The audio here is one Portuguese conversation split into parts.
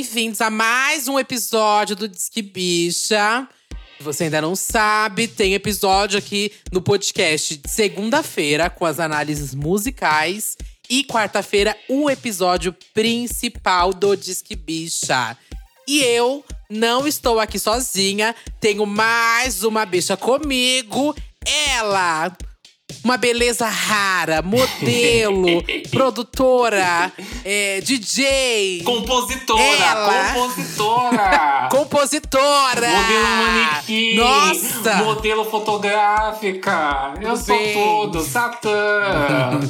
bem-vindos a mais um episódio do Disque Bicha. Se você ainda não sabe, tem episódio aqui no podcast de segunda-feira com as análises musicais. E quarta-feira, o episódio principal do Disque Bicha. E eu não estou aqui sozinha, tenho mais uma bicha comigo. Ela, uma beleza rara, modelo, produtora, é, DJ. Compositora, Ela. compositora. Compositora! Modelo manequim. Nossa! Modelo fotográfica. Eu Tudo sou bem. tudo, Satã.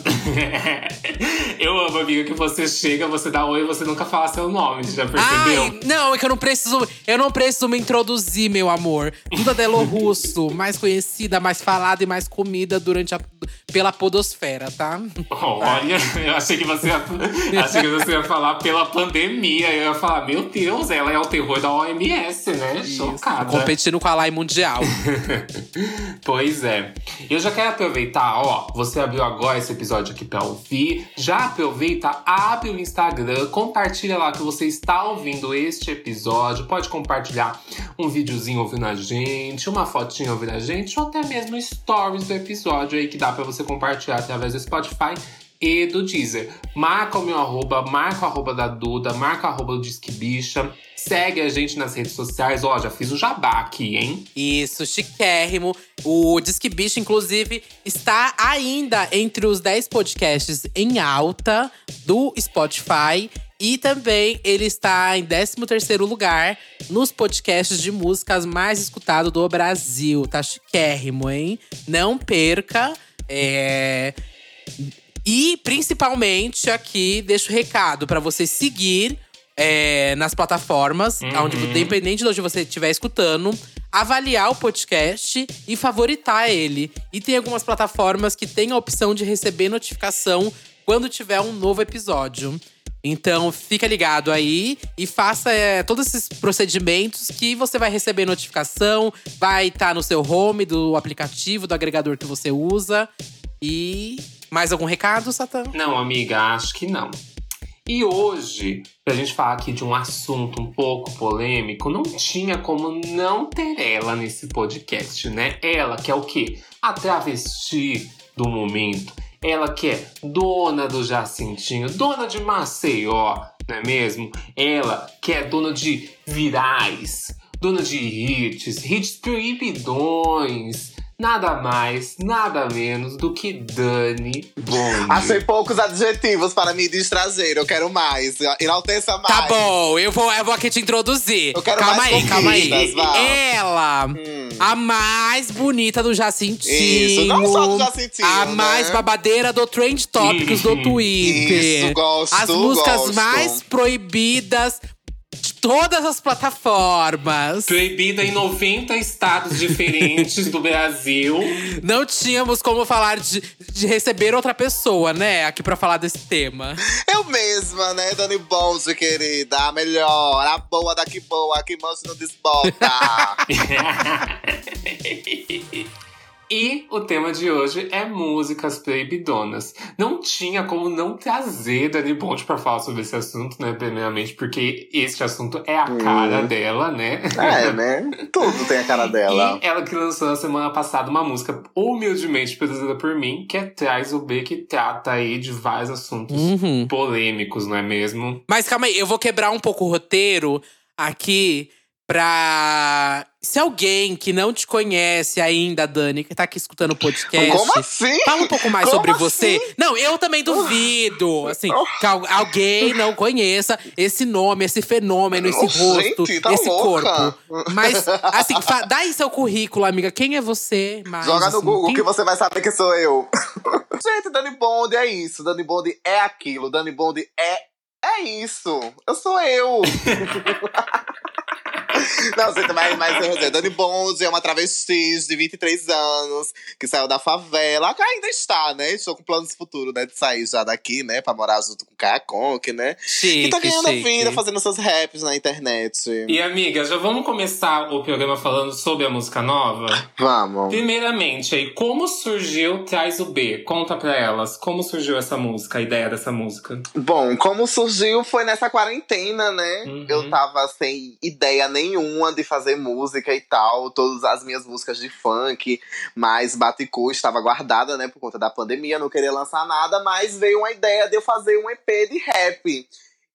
eu amo, amiga, que você chega, você dá oi e você nunca fala seu nome, já percebeu? Ai, não, é que eu não preciso. Eu não preciso me introduzir, meu amor. Duda Delo Russo, mais conhecida, mais falada e mais comida durante a, pela podosfera, tá? Olha, eu achei que você ia, achei que você ia falar pela pandemia. Eu ia falar, meu Deus, ela é o terror da OMS, né? Chocada. Competindo com a Lai Mundial. Pois é. Eu já quero aproveitar, ó. Você abriu agora esse episódio aqui pra ouvir. Já aproveita, abre o Instagram, compartilha lá que você está ouvindo este episódio. Pode compartilhar um videozinho ouvindo a gente, uma fotinha ouvindo a gente, ou até mesmo stories do episódio aí que dá pra você compartilhar através do Spotify e do Deezer. Marca o meu arroba, marca o arroba da Duda, marca o arroba do Disque Bicha. Segue a gente nas redes sociais. Ó, já fiz o jabá aqui, hein? Isso, chiquérrimo. O Disque Bicho, inclusive, está ainda entre os 10 podcasts em alta do Spotify. E também ele está em 13º lugar nos podcasts de músicas mais escutados do Brasil. Tá chiquérrimo, hein? Não perca. É… E principalmente aqui, deixo o recado para você seguir é, nas plataformas, Uhum. onde, independente de onde você estiver escutando, avaliar o podcast e favoritar ele. E tem algumas plataformas que têm a opção de receber notificação quando tiver um novo episódio. Então fica ligado aí e faça é, todos esses procedimentos que você vai receber notificação, vai estar no seu home do aplicativo, do agregador que você usa. E mais algum recado, Satã? Não, amiga, acho que não. E hoje, pra gente falar aqui de um assunto um pouco polêmico, não tinha como não ter ela nesse podcast, né? Ela que é o quê? A travesti do momento. Ela que é dona do Jacintinho, dona de Maceió, não é mesmo? Ela que é dona de virais, dona de hits, hits proibidões. Nada mais, nada menos do que Dani Bond. Achei poucos adjetivos para me distrazer. Eu quero mais. Enalteça mais. Tá bom, eu vou, eu vou aqui te introduzir. Eu quero calma mais aí, calma aí. Val. Ela, Hum. a mais bonita do Jacintinho. Isso, não só do Jacintinho, A né? mais babadeira do Trend Topics do Twitter. Isso, gosto, As músicas gosto. mais proibidas todas as plataformas. Proibida em 90 estados diferentes do Brasil. Não tínhamos como falar de, de receber outra pessoa, né? Aqui pra falar desse tema. Eu mesma, né, Dani Bonzo, querida? A melhor, a boa da que boa, a que mancha não desbota. e o tema de hoje é músicas proibidonas. Não tinha como não trazer Dani Bond pra falar sobre esse assunto, né? Primeiramente, porque este assunto é a cara dela, né? é, né? Tudo tem a cara dela. E ela que lançou na semana passada uma música humildemente produzida por mim, que é Traz o B, que trata aí de vários assuntos Uhum. polêmicos, não é mesmo? Mas calma aí, eu vou quebrar um pouco o roteiro aqui pra. Se alguém que não te conhece ainda, Dani, que tá aqui escutando o podcast. Como assim? Fala um pouco mais Como sobre assim? você. Não, eu também duvido. Assim, que al- alguém não conheça esse nome, esse fenômeno, esse Oh, rosto, gente, tá esse louca. corpo. Mas, assim, dá aí seu currículo, amiga. Quem é você? Mais, Joga no assim, Google quem- que você vai saber que sou eu. Gente, Dani Bond é isso. Dani Bond é aquilo. Dani Bond é. É isso. Eu sou eu. Não, você também, mas eu Dani Bond é uma travesti de 23 anos, que saiu da favela, que ainda está, né? Estou com planos futuros, né? De sair já daqui, né? Pra morar junto com o Kaya Conk, né? Chique, e tá ganhando chique. vida, fazendo seus raps na internet. E amiga, já vamos começar o programa falando sobre a música nova? Vamos. Primeiramente, aí, como surgiu Traz o B? Conta pra elas, como surgiu essa música, a ideia dessa música? Bom, como surgiu foi nessa quarentena, né? Uhum. Eu tava sem ideia nenhuma de fazer música e tal. Todas as minhas músicas de funk, mas Baticu estava guardada, né? Por conta da pandemia, não queria lançar nada, mas veio uma ideia de eu fazer um EP de rap.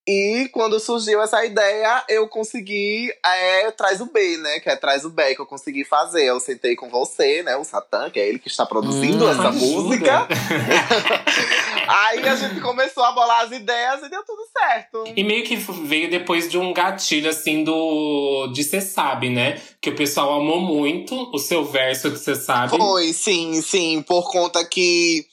E quando surgiu essa ideia, eu consegui é, Traz o B, né? Que é Traz o B que eu consegui fazer. Eu sentei com você, né? O Satã, que é ele que está produzindo Hum, essa ajuda. música. Aí a gente começou a bolar as ideias e deu tudo certo. E meio que veio depois de um gatilho, assim, do. de Cê Sabe, né? Que o pessoal amou muito o seu verso de Cê Sabe. Foi, sim, sim, por conta que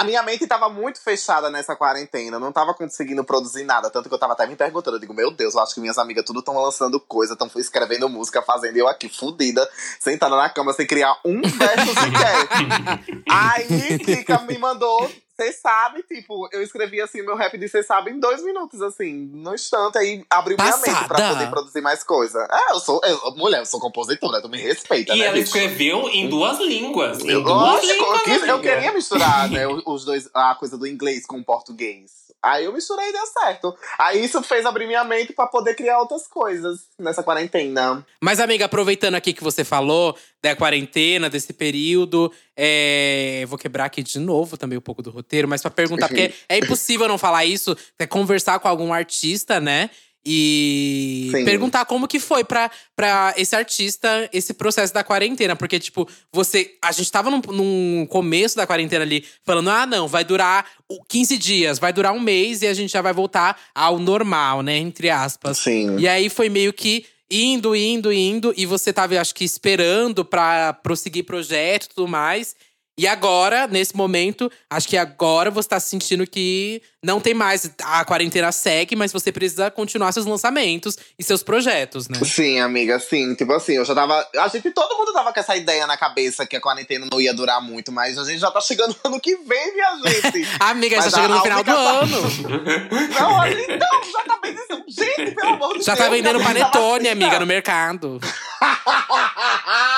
a minha mente tava muito fechada nessa quarentena. Eu não tava conseguindo produzir nada. Tanto que eu tava até me perguntando. Eu digo, meu Deus, eu acho que minhas amigas tudo estão lançando coisa, estão escrevendo música, fazendo eu aqui, fudida, sentada na cama sem criar um verso sequer. Aí, Kika me mandou. Você sabe, tipo, eu escrevi assim meu rap de Você sabe em dois minutos, assim, no instante, aí abriu minha mente pra Passada. poder produzir mais coisa. É, eu sou. eu- mulher, eu sou compositora, tu me respeita, E né? ela bicho? escreveu em duas línguas. Em Eu, duas lógico, eu, línguas. quis- eu queria misturar, né, os os dois, a coisa do inglês com o português. Aí eu misturei e deu certo. Aí isso fez abrir minha mente pra poder criar outras coisas nessa quarentena. Mas, amiga, aproveitando aqui que você falou da quarentena, desse período, é, vou quebrar aqui de novo também um pouco do roteiro, mas pra perguntar, porque é impossível não falar isso, é conversar com algum artista, né? E Sim. perguntar como que foi pra, pra esse artista esse processo da quarentena. Porque, tipo, você. A gente tava num, num começo da quarentena ali falando: ah, não, vai durar o 15 dias, vai durar um mês e a gente já vai voltar ao normal, né? Entre aspas. Sim. E aí foi meio que indo, indo, indo. E você tava, acho que, esperando pra prosseguir projeto e tudo mais. E agora, nesse momento, acho que agora você tá sentindo que não tem mais. A quarentena segue, mas você precisa continuar seus lançamentos e seus projetos, né? Sim, amiga, sim. Tipo assim, eu já tava. A gente, todo mundo tava com essa ideia na cabeça que a quarentena não ia durar muito, mas a gente já tá chegando no ano que vem, minha gente. Amiga, já Mas chegando no final do ano. não, olha, então, já tá vendendo. Gente, pelo amor de Já Deus. tá vendendo vida panetone, vacina. amiga, no mercado.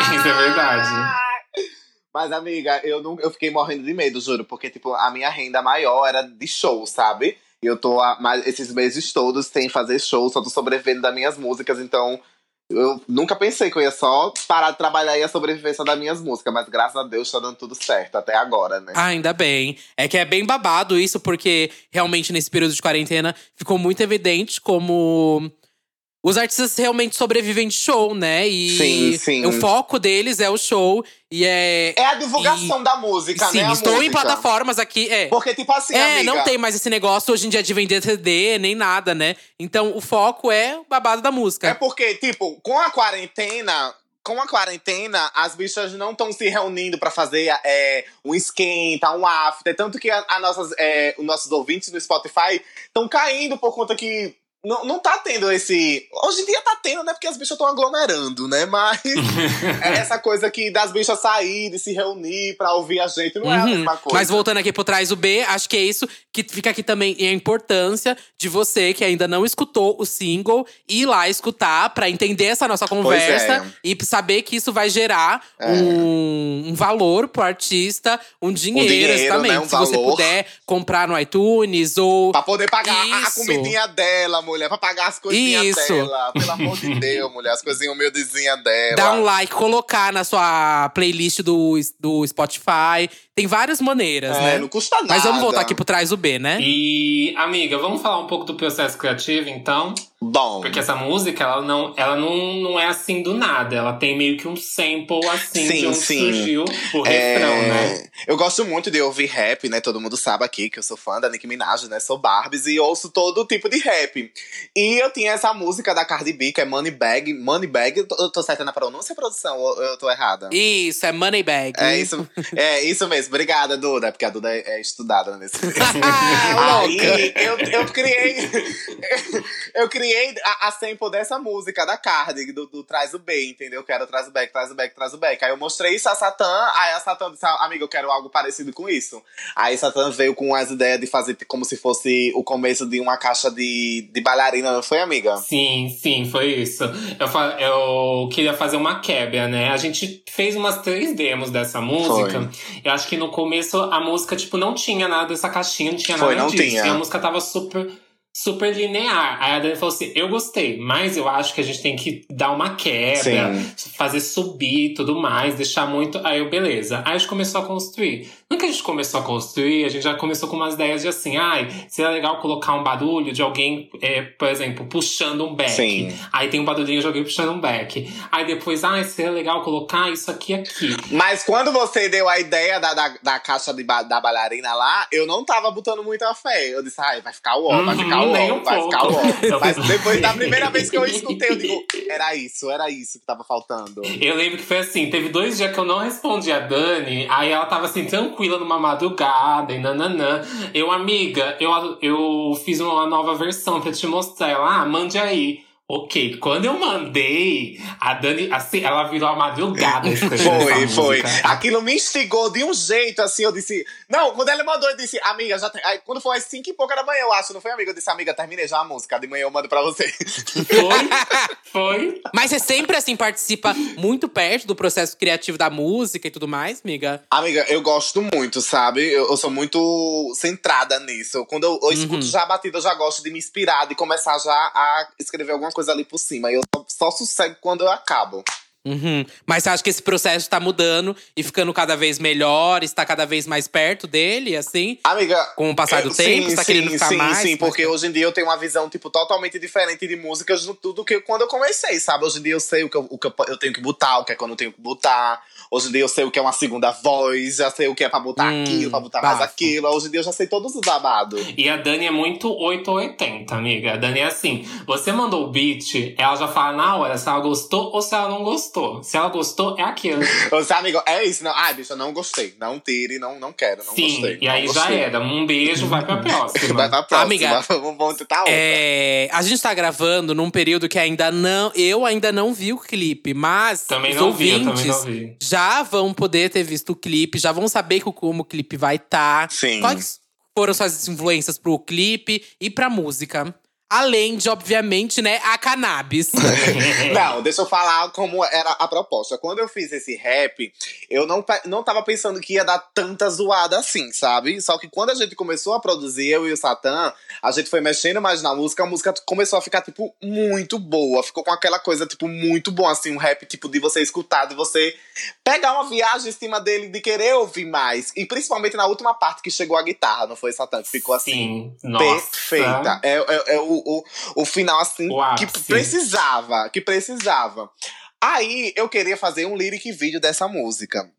Isso é verdade. Mas, amiga, eu, não, eu fiquei morrendo de medo, juro. Porque, tipo, a minha renda maior era de show, sabe? E eu tô mais- esses meses todos sem fazer show, só tô sobrevivendo das minhas músicas. Então, eu nunca pensei que eu ia só parar de trabalhar e ia sobreviver só das minhas músicas. Mas, graças a Deus, tá dando tudo certo até agora, né? Ah, ainda bem. É que é bem babado isso, porque realmente nesse período de quarentena ficou muito evidente como os artistas realmente sobrevivem de show, né? E Sim, sim. o foco deles é o show e é. É a divulgação da música, Sim, né? a estou em música. plataformas aqui. É. Porque, tipo assim, É, amiga… não tem mais esse negócio hoje em dia de vender CD, nem nada, né? Então o foco é o babado da música. É porque, tipo, com a quarentena. Com a quarentena, as bichas não estão se reunindo pra fazer é, um esquenta, um after. Tanto que a, a nossas, é, os nossos ouvintes no Spotify estão caindo por conta que não, não tá tendo esse. Hoje em dia tá tendo, né? Porque as bichas estão aglomerando, né? Mas é essa coisa que das bichas saírem, se reunir pra ouvir a gente, não é a Uhum. mesma coisa. Mas voltando aqui por trás do B, acho que é isso que fica aqui também e a importância de você que ainda não escutou o single ir lá escutar pra entender essa nossa conversa é. e saber que isso vai gerar É. um, um valor pro artista, um dinheiro, dinheiro, exatamente. né? Um Se você valor. puder comprar no iTunes ou Pra poder pagar a- a Isso. comidinha dela, mulher. Pra pagar as coisinhas Isso. dela. Pelo amor de Deus, mulher. As coisinhas humildezinhas dela. dar um like, colocar na sua playlist do, do Spotify. Tem várias maneiras, É, né? não custa nada. Mas vamos voltar aqui por trás do B, né? E, amiga, vamos falar um pouco do processo criativo, então? Bom. Porque essa música, ela não, ela não, não é assim do nada. Ela tem meio que um sample assim Sim, de onde sim. surgiu o é, refrão, né? Eu gosto muito de ouvir rap, né? Todo mundo sabe aqui que eu sou fã da Nicki Minaj, né? Sou Barbies e ouço todo tipo de rap. E eu tinha essa música da Cardi B, que é Money Bag. Money Bag, eu tô, eu tô certa na pronúncia, produção? Ou eu tô errada? Isso, é Moneybag. É isso, é isso mesmo. Conhece. Obrigada, Duda. Porque a Duda é, é estudada nesse Ah, Aí eu, eu criei. eu criei a, a sample dessa música da Cardi, do, do Traz o B, entendeu? Quero Traz o Back, Traz o Back, Traz o Back. Aí eu mostrei isso a Satã, aí a Satã disse, "Ah, amiga, eu quero algo parecido com isso. Aí Satã veio com as ideias de fazer como se fosse o começo de uma caixa de, de bailarina, não foi, amiga? Sim, sim, foi isso. Eu, eu queria fazer uma quebra, né? A gente fez umas três demos dessa música. Eu acho que no começo a música, tipo, não tinha nada dessa caixinha, não tinha Foi, nada não disso. tinha. E a música tava super, super linear. Aí a Dani falou assim: eu gostei, mas eu acho que a gente tem que dar uma quebra, Sim. fazer subir e tudo mais, deixar muito. Aí eu, beleza. Aí a gente começou a construir. No que a gente começou a construir, a gente já começou com umas ideias de assim, ai, seria legal colocar um barulho de alguém, é, por exemplo, puxando um back. Sim. Aí tem um barulhinho de alguém puxando um back. Aí depois, ai, seria legal colocar isso aqui aqui. Mas quando você deu a ideia da, da, da caixa de ba- da bailarina lá, eu não tava botando muita fé. Eu disse, ai, vai ficar vai Uhum, ficar uó, nem um vai pouco. ficar. Eu- Mas depois da primeira vez que eu escutei, eu digo, era isso, era isso que tava faltando. Eu lembro que foi assim, teve dois dias que eu não respondi a Dani, aí ela tava assim, tranquila numa madrugada e nananã. Eu, amiga, eu, eu fiz uma nova versão pra te mostrar. Ela, ah, mande aí. Ok, quando eu mandei, a Dani, assim, ela virou a madrugada Foi, foi. música. Aquilo me instigou de um jeito, assim, eu disse. Não, quando ela mandou, eu disse, amiga, já tem. Aí, quando foi às 5 e pouca da manhã, eu acho, não foi, amiga? Eu disse, amiga, terminei já a música. De manhã eu mando pra você. Foi, foi. Mas você sempre, assim, participa muito perto do processo criativo da música e tudo mais, amiga? Amiga, eu gosto muito, sabe? Eu, eu sou muito centrada nisso. Quando eu, eu escuto já a batida, eu já gosto de me inspirar, de começar já a escrever alguma coisa ali por cima. E eu só, só sossego quando eu acabo. Uhum. Mas você acha que esse processo tá mudando e ficando cada vez melhor, está cada vez mais perto dele, assim? Amiga. Com o passar do eu- tempo, sim, você tá sim, querendo ficar sim, mais? Sim, mais porque hoje em dia eu tenho uma visão, tipo, totalmente diferente de músicas do que quando eu comecei, sabe? Hoje em dia eu sei o que eu, o que eu, eu tenho que botar, o que é que eu não tenho que botar. Hoje em dia eu sei o que é uma segunda voz, já sei o que é pra botar Hum, aquilo, pra botar mais bafo. aquilo. Hoje em dia eu já sei todos os babados. E a Dani é muito 8 ou 80, amiga. A Dani é assim: você mandou o beat, ela já fala na hora se ela gostou ou se ela não gostou. Se ela gostou, é aquilo. Disse, amigo, é isso, não. Ai, bicho, eu não gostei. Não tire, não, não quero, não Sim, gostei. e aí já gostei. era. Um beijo, vai pra próxima. Vai pra próxima. Amiga, vamos, tentar outra. É, a gente tá gravando num período que ainda não. Eu ainda não vi o clipe, mas Também os não vi, eu ouvintes também não vi. já vão poder ter visto o clipe, já vão saber co- como o clipe vai estar. Sim. Quais foram suas influências pro clipe e pra música? Além de, obviamente, né, a cannabis. Não, deixa eu falar como era a proposta. Quando eu fiz esse rap, eu não, não tava pensando que ia dar tanta zoada assim, sabe? Só que quando a gente começou a produzir, eu e o Satã, a gente foi mexendo mais na música, a música começou a ficar, tipo, muito boa. Ficou com aquela coisa, tipo, muito bom, assim, um rap, tipo, de você escutar, de você pegar uma viagem em cima dele, de querer ouvir mais. E principalmente na última parte que chegou a guitarra, não foi, Satã? Que ficou assim. Sim, nossa. Perfeita. É, é, é o, o, o final, assim, O que precisava. Que precisava. Aí eu queria fazer um lyric vídeo dessa música.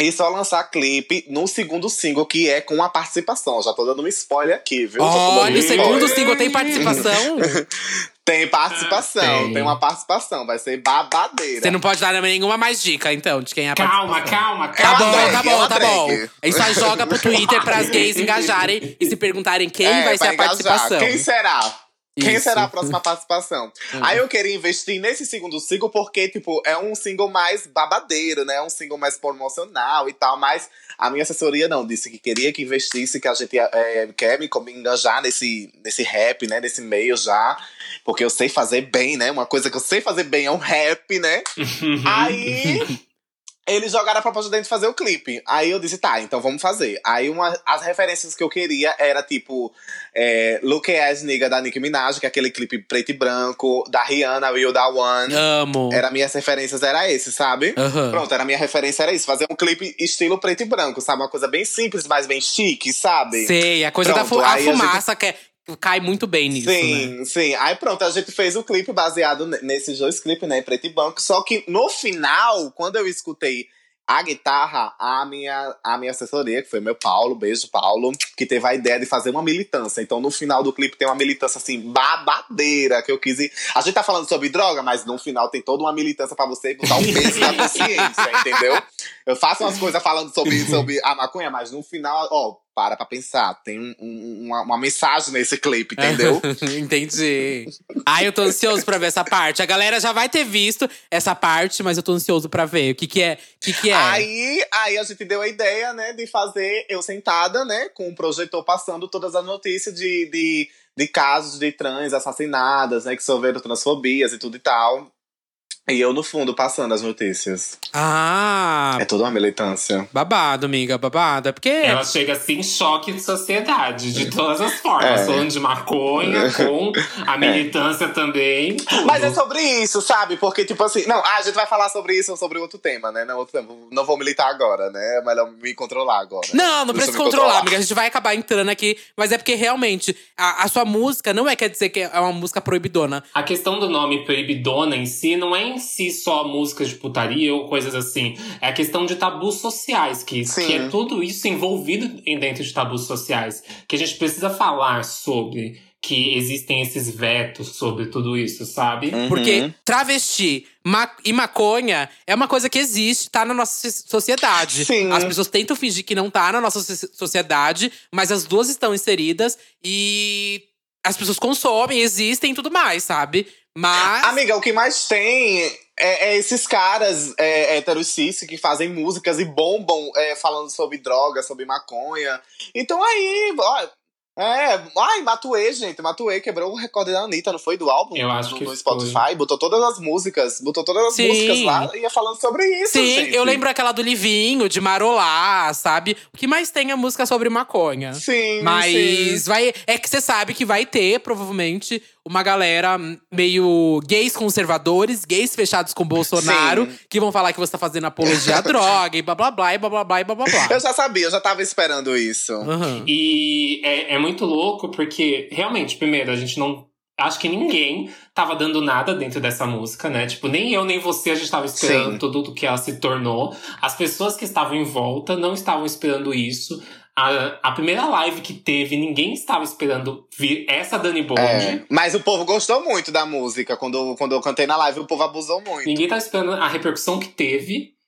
E só lançar clipe no segundo single, que é com a participação. Já tô dando um spoiler aqui, viu? Olha, o segundo single tem participação. Tem participação, Tem. tem. uma participação. Vai ser babadeira. Você não pode dar nenhuma mais dica, então, de quem é a Calma, participação. calma, Tá calma. bom, drag, tá bom, tá bom. A gente só joga pro Twitter pras gays engajarem e se perguntarem quem É, vai ser a engajar. participação. Quem será? Quem Isso. será a próxima participação? Aí eu queria investir nesse segundo single porque, tipo, é um single mais babadeiro, né? É um single mais promocional e tal. Mas a minha assessoria não, disse que queria que investisse, que a gente é, quer me, me engajar nesse, nesse rap, né? Nesse meio já. Porque eu sei fazer bem, né? Uma coisa que eu sei fazer bem é um rap, né? Aí eles jogaram a proposta dentro de fazer o clipe. Aí eu disse, tá, então vamos fazer. Aí uma, as referências que eu queria era tipo é, Look As Nigga da Nicki Minaj, que é aquele clipe preto e branco, da Rihanna, Will Da One. Amo. Era minhas referências, era esse, sabe? Aham. Pronto, era a minha referência, era isso. Fazer um clipe estilo preto e branco, sabe? Uma coisa bem simples, mas bem chique, sabe? Sei, a coisa da Pronto, fu a aí a gente- fumaça que é- cai muito bem nisso, né? Sim, sim. Aí pronto, a gente fez o clipe baseado ne- nesses dois clipes, né? Preto e branco. Só que no final, quando eu escutei a guitarra, a minha, a minha assessoria, que foi meu Paulo, beijo Paulo, que teve a ideia de fazer uma militância. Então no final do clipe tem uma militância assim, babadeira, que eu quis ir. A gente tá falando sobre droga, mas no final tem toda uma militância para você botar o peso na consciência, entendeu? Eu faço umas coisas falando sobre, sobre a maconha, mas no final, ó, para pra pensar. Tem um, um, uma, uma, mensagem nesse clipe, entendeu? Entendi. Ai, eu tô ansioso pra ver essa parte. A galera já vai ter visto essa parte, mas eu tô ansioso pra ver. O que que é? O que que é? Aí, aí a gente deu a ideia, né, de fazer eu sentada, né, com o projetor passando todas as notícias de, de, de casos de trans assassinadas, né, que sofreram transfobias e tudo e tal. E eu, no fundo, passando as notícias. Ah! É toda uma militância. Babado, amiga, babado. É porque. Ela chega assim em choque de sociedade, de todas as formas. É. Falando de maconha, com a é. militância é. também. Tudo. Mas é sobre isso, sabe? Porque, tipo assim. Não, ah, a gente vai falar sobre isso ou sobre outro tema, né? Não, outro tema. não vou militar agora, né? É melhor me controlar agora. Não, não precisa controlar, controlar, amiga. A gente vai acabar entrando aqui. Mas é porque realmente a, a, sua música não é quer dizer que é uma música proibidona. A questão do nome proibidona em si não é em si só músicas de putaria ou coisas assim. É a questão de tabus sociais, que, que é tudo isso envolvido em dentro de tabus sociais. Que a gente precisa falar sobre que existem esses vetos sobre tudo isso, sabe? Uhum. Porque travesti ma e maconha é uma coisa que existe, tá na nossa sociedade. Sim. As pessoas tentam fingir que não tá na nossa sociedade, mas as duas estão inseridas e as pessoas consomem, existem e tudo mais, sabe? Mas. Amiga, o que mais tem é, é esses caras é, heteros que fazem músicas e bombam é, falando sobre droga, sobre maconha. Então aí, ó, é, ai, Matuê, gente. Matuê quebrou o recorde da Anitta, não foi? Do álbum? Eu acho no, que no Spotify. Foi. Botou todas as músicas. Botou todas as Sim. músicas lá e ia falando sobre isso. Sim, gente. eu lembro aquela do Livinho, de Marolá, sabe? O que mais tem é música sobre maconha. Sim. Mas sim. vai. É que você sabe que vai ter, provavelmente, uma galera meio gays conservadores, gays fechados com Bolsonaro, Sim. que vão falar que você tá fazendo apologia à droga e blá blá blá e blá blá blá e blá blá blá. Eu já sabia, eu já tava esperando isso. Uhum. E é, é muito louco porque, realmente, primeiro, a gente não acho que ninguém tava dando nada dentro dessa música, né? Tipo, nem eu nem você a gente tava esperando Sim. tudo o que ela se tornou. As pessoas que estavam em volta não estavam esperando isso. A, a primeira live que teve, ninguém estava esperando vir essa Dani Bond. É, mas o povo gostou muito da música. Quando, quando eu cantei na live, o povo abusou muito. Ninguém estava esperando a repercussão que teve.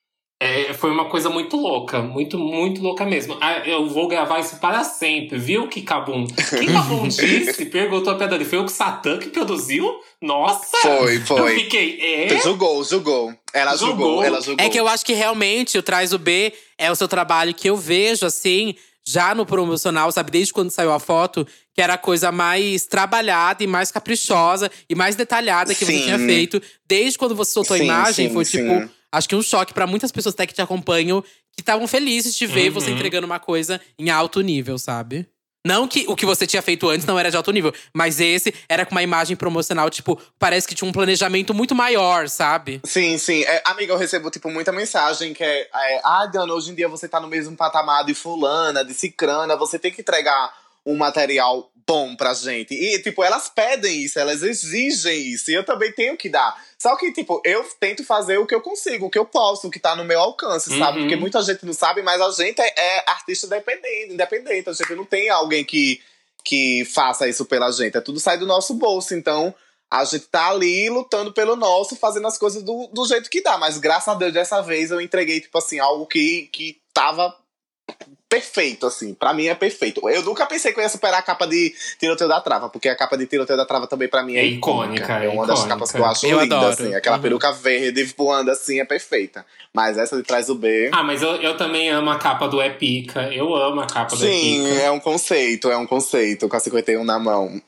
É, foi uma coisa muito louca, muito, muito louca mesmo. Ah, eu vou gravar isso para sempre, viu, Kikabum? Kikabum disse, perguntou pra Dani, foi o Satã que produziu? Nossa! Foi, foi. Eu fiquei, é? Julgou, julgou. Ela julgou. julgou, ela julgou. É que eu acho que realmente o Traz o B é o seu trabalho que eu vejo, assim, já no promocional, sabe? Desde quando saiu a foto, que era a coisa mais trabalhada e mais caprichosa e mais detalhada que sim. você tinha feito. Desde quando você soltou sim, a imagem, sim, foi tipo, acho que um choque para muitas pessoas até que te acompanham, que estavam felizes de ver uhum. você entregando uma coisa em alto nível, sabe? Não que o que você tinha feito antes não era de alto nível, mas esse era com uma imagem promocional, tipo, parece que tinha um planejamento muito maior, sabe? Sim, sim. É, amiga, eu recebo, tipo, muita mensagem que é, é ah, Dana, hoje em dia você tá no mesmo patamar de fulana, de cicrana, você tem que entregar um material bom pra gente. E, tipo, elas pedem isso, elas exigem isso. E eu também tenho que dar. Só que, tipo, eu tento fazer o que eu consigo, o que eu posso, o que tá no meu alcance, uhum. sabe? Porque muita gente não sabe, mas a gente é, é artista independente, independente. A gente não tem alguém que, que faça isso pela gente. É tudo sai do nosso bolso. Então, a gente tá ali lutando pelo nosso, fazendo as coisas do, do jeito que dá. Mas graças a Deus, dessa vez eu entreguei, tipo assim, algo que, que tava perfeito, assim. Pra mim é perfeito. Eu nunca pensei que eu ia superar a capa de Tiroteio da Trava, porque a capa de Tiroteio da Trava também pra mim é, é icônica. icônica. É uma icônica. das capas que eu acho eu linda, adoro. assim. Aquela uhum. peruca verde voando assim é perfeita. Mas essa de trás do B. Ah, mas eu, eu também amo a capa do Epica. Eu amo a capa do Sim, Epica. Sim, é um conceito, é um conceito, com a 51 na mão.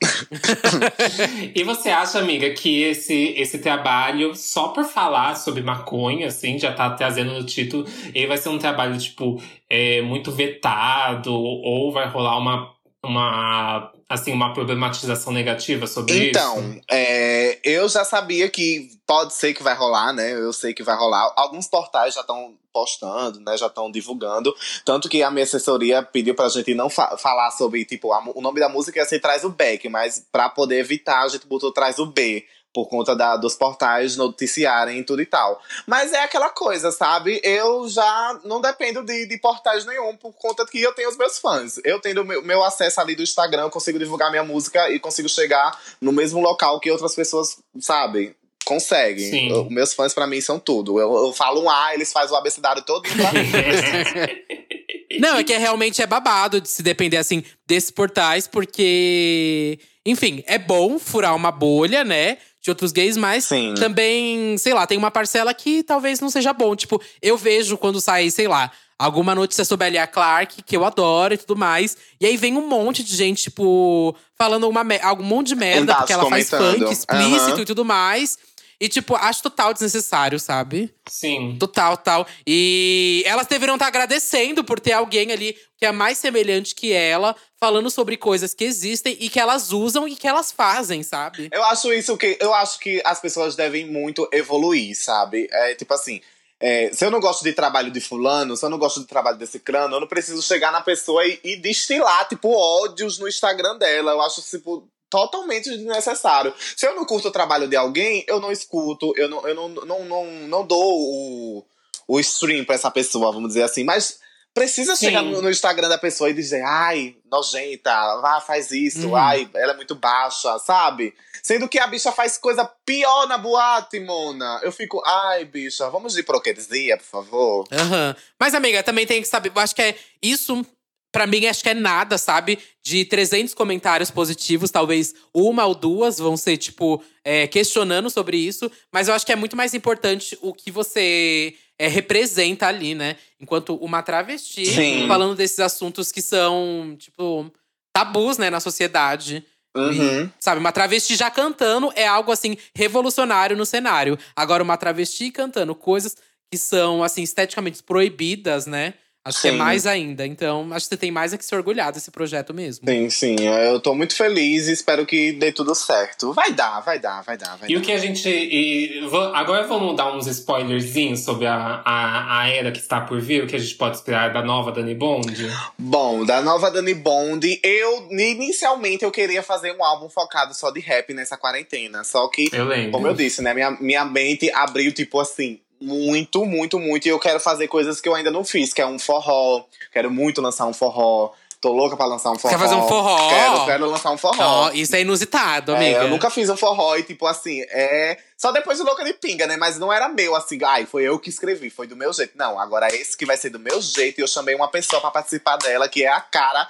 e você acha, amiga, que esse, esse trabalho, só por falar sobre maconha, assim, já tá trazendo no título, ele vai ser um trabalho, tipo, é, muito vetado ou vai rolar uma, uma assim uma problematização negativa sobre então, isso? Então, é, eu já sabia que pode ser que vai rolar, né? Eu sei que vai rolar. Alguns portais já estão postando, né? Já estão divulgando. Tanto que a minha assessoria pediu pra gente não fa falar sobre, tipo, a, o nome da música ia ser Traz o Beck, mas pra poder evitar, a gente botou Traz o B por conta da, dos portais noticiarem e tudo e tal. Mas é aquela coisa, sabe? Eu já não dependo de, de portais nenhum por conta que eu tenho os meus fãs. Eu tendo meu, meu acesso ali do Instagram, eu consigo divulgar minha música e consigo chegar no mesmo local que outras pessoas, sabe? Conseguem. Sim. Eu- meus fãs, pra mim, são tudo. Eu, eu falo um A, eles fazem o abecedário todo pra mim. Não, é que é, realmente é babado de se depender, assim, desses portais, porque… Enfim, é bom furar uma bolha, né? De outros gays, mas Sim. também, sei lá, tem uma parcela que talvez não seja bom. Tipo, eu vejo quando sai, sei lá, alguma notícia sobre a Lia Clark, que eu adoro e tudo mais. E aí vem um monte de gente, tipo, falando uma, algum monte de merda, porque ela faz comentando. funk explícito Aham. e tudo mais. E, tipo, acho total desnecessário, sabe? Sim. Total, tal. E elas deveriam estar agradecendo por ter alguém ali que é mais semelhante que ela, falando sobre coisas que existem e que elas usam e que elas fazem, sabe? Eu acho isso que. Eu acho que as pessoas devem muito evoluir, sabe? É tipo assim. é, se eu não gosto de trabalho de fulano, se eu não gosto do trabalho desse crano, eu não preciso chegar na pessoa e, e destilar, tipo, ódios no Instagram dela. Eu acho, tipo, totalmente desnecessário. Se eu não curto o trabalho de alguém, eu não escuto, eu não, eu não, não, não, não dou o, o stream pra essa pessoa, vamos dizer assim. Mas precisa Sim. chegar no, no Instagram da pessoa e dizer, ai, nojenta, vá, faz isso, Uhum. ai, ela é muito baixa, sabe? Sendo que a bicha faz coisa pior na boate, Mona. Eu fico, ai, bicha, vamos de hipocrisia, por favor. Aham. Mas, amiga, também tem que saber. Eu acho que é isso. Pra mim, acho que é nada, sabe? De 300 comentários positivos, talvez uma ou duas vão ser, tipo, é, questionando sobre isso. Mas eu acho que é muito mais importante o que você é, representa ali, né? Enquanto uma travesti Sim. falando desses assuntos que são, tipo, tabus, né, na sociedade. Uhum. Sabe, uma travesti já cantando é algo assim revolucionário no cenário. Agora, uma travesti cantando coisas que são assim esteticamente proibidas, né? Acho que é Sim. mais ainda. Então, acho que você tem mais a que se orgulhar desse projeto mesmo. Sim, sim. Eu tô muito feliz e espero que dê tudo certo. Vai dar, vai dar, vai dar, vai E dar. o que a gente. e agora vamos dar uns spoilerzinhos sobre a, a, a era que está por vir, o que a gente pode esperar da nova Dani Bond. Bom, da nova Dani Bond, eu inicialmente eu queria fazer um álbum focado só de rap nessa quarentena. Só que, Eu lembro. como eu disse, né, minha, minha mente abriu, tipo assim, muito, muito, muito. E eu quero fazer coisas que eu ainda não fiz, que é um forró. Quero muito lançar um forró. Tô louca pra lançar um forró. Quer fazer um forró? Quero, quero lançar um forró. Ó, isso é inusitado, É, amiga. eu nunca fiz um forró e, tipo assim, é. Só depois do Louca de Pinga, né? Mas não era meu, assim, ai, foi eu que escrevi, foi do meu jeito. Não, agora esse que vai ser do meu jeito. E eu chamei uma pessoa pra participar dela, que é a cara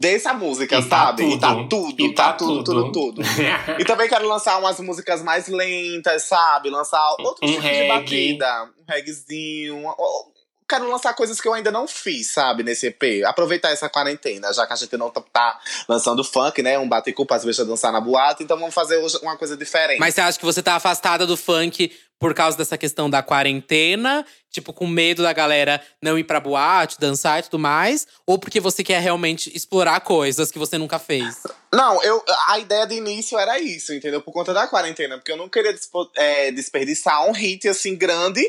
dessa música, E tá sabe? E tá tudo, E tá, tudo, tudo, tudo. E também quero lançar umas músicas mais lentas, sabe? Lançar outros Um tipos reggae. de batida. Um reggaezinho. Quero lançar coisas que eu ainda não fiz, sabe? Nesse EP. Aproveitar essa quarentena, já que a gente não tá, tá lançando funk, né? Um bate-culpa, as bichas dançar na boate. Então vamos fazer hoje uma coisa diferente. Mas você acha que você tá afastada do funk por causa dessa questão da quarentena? Tipo, com medo da galera não ir pra boate, dançar e tudo mais? Ou porque você quer realmente explorar coisas que você nunca fez? Não, eu, a ideia de início era isso, entendeu? Por conta da quarentena. Porque eu não queria é, desperdiçar um hit assim grande.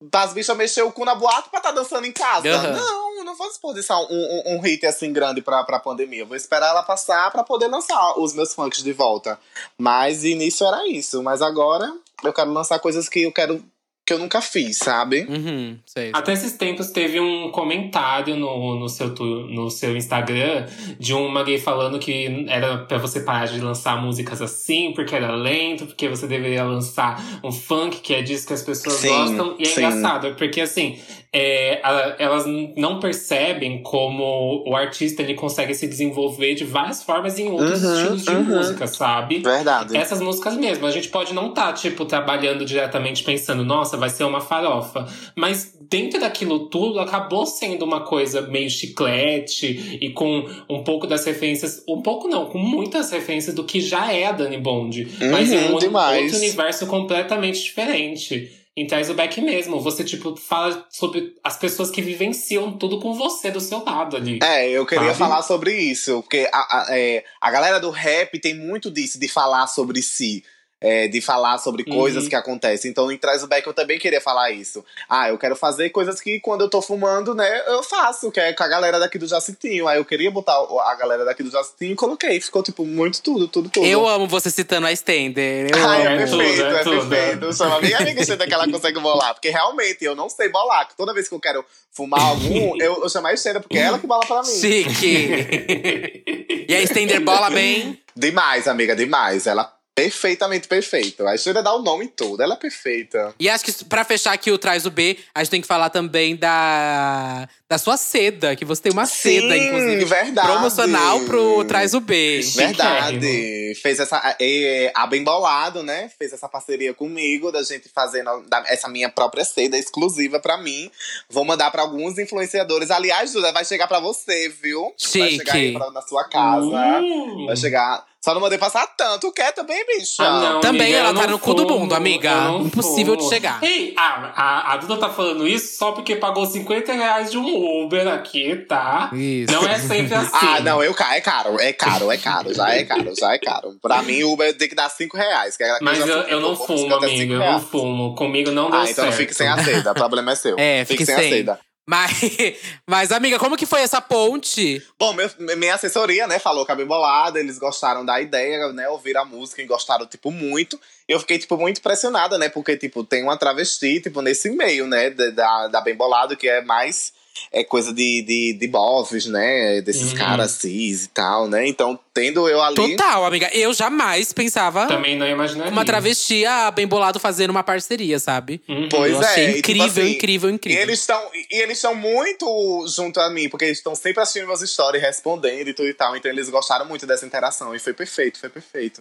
Das bichas mexer o cu na boate pra tá dançando em casa. Aham. Não, não vou desperdiçar um, um, um hit assim grande pra, pra pandemia. Vou esperar ela passar pra poder lançar os meus funks de volta. Mas início era isso. Mas agora eu quero lançar coisas que eu quero. Que eu nunca fiz, sabe? Uhum, sei. Até esses tempos teve um comentário no, no, seu, no seu Instagram de uma gay falando que era pra você parar de lançar músicas assim, porque era lento, porque você deveria lançar um funk, que é disso que as pessoas Sim, gostam. E é sim. engraçado, porque assim, é, a- elas não percebem como o artista ele consegue se desenvolver de várias formas em outros Uhum, estilos de uhum. música, sabe? Verdade. Essas músicas mesmo, a gente pode não estar, tipo, trabalhando diretamente pensando, nossa, vai ser uma farofa. Mas dentro daquilo tudo, acabou sendo uma coisa meio chiclete e com um pouco das referências. Um pouco não, com muitas referências do que já é a Dani Bond. mas em Uhum, um demais. outro universo completamente diferente. Em Traz o Back mesmo, você, tipo, fala sobre as pessoas que vivenciam tudo com você do seu lado ali. É, eu queria Sabe? falar sobre isso, porque a, a, é, a galera do rap tem muito disso, de falar sobre si. É, de falar sobre coisas Uhum. que acontecem. Então, em Traz o Back, eu também queria falar isso. Ah, eu quero fazer coisas que quando eu tô fumando, né, eu faço, que é com a galera daqui do Jacintinho. Aí eu queria botar a galera daqui do Jacintinho e coloquei. Ficou, tipo, muito tudo, tudo, tudo. Eu amo você citando a Stender. Eu Ai, amo. é É tudo, perfeito, é é, tudo. perfeito. Chama a minha amiga Xenda que ela consegue bolar. Porque realmente eu não sei bolar. Toda vez que eu quero fumar algum, eu, eu chamo a Xenda, porque é ela que bola pra mim. Chique. e a Stender bola bem. Demais, amiga, demais. Ela perfeitamente perfeita. A Xenda dá o nome todo, ela é perfeita. E acho que pra fechar aqui o Traz o B, a gente tem que falar também da, da sua seda, que você tem uma seda, Sim, inclusive, verdade. promocional pro Traz o B. Verdade. Fez essa. é, a Bem Bolado, né? Fez essa parceria comigo, da gente fazendo da- essa minha própria seda exclusiva pra mim. Vou mandar pra alguns influenciadores. Aliás, Duda, vai chegar pra você, viu? Vai Chique. chegar aí pra- na sua casa. Hum. Vai chegar. Só não mandei passar tanto. Quer também, bicha? Ah, não, Também amiga, ela eu tá no cu do mundo, amiga. eu Impossível de fumo. chegar. Ei, a, a, a Duda tá falando isso só porque pagou 50 reais de um Uber aqui, tá? Isso. Não é sempre assim. Ah, não, eu é caro, é caro, é caro, já é caro, já é caro. Pra mim, o Uber tem que dar 5 reais. Que é aquela Mas eu, já eu não fumo, amiga. Eu não fumo. Comigo não deu Ah, então certo. fique sem a seda. O problema é seu. É, fique fique sem, sem. a seda. Mas, mas, amiga, como que foi essa ponte? Bom, meu- minha assessoria, né, falou que a Bolada, eles gostaram da ideia, né, ouviram a música e gostaram, tipo, muito. Eu fiquei, tipo, muito impressionada, né, porque, tipo, tem uma travesti, tipo, nesse meio, né, da, da Bem Bolado, que é mais é coisa de, de, de bofs, né, desses Uhum. caras cis e tal, né, então, tendo eu ali… Total, amiga. Eu jamais pensava Também não imaginaria. uma travesti a bem bolado fazendo uma parceria, sabe? Uhum. Pois eu é, achei e, tipo incrível, assim, incrível, E incrível. eles estão e eles estão muito junto a mim, porque eles estão sempre assistindo meus stories, respondendo e tudo e tal. Então eles gostaram muito dessa interação. E foi perfeito, foi perfeito.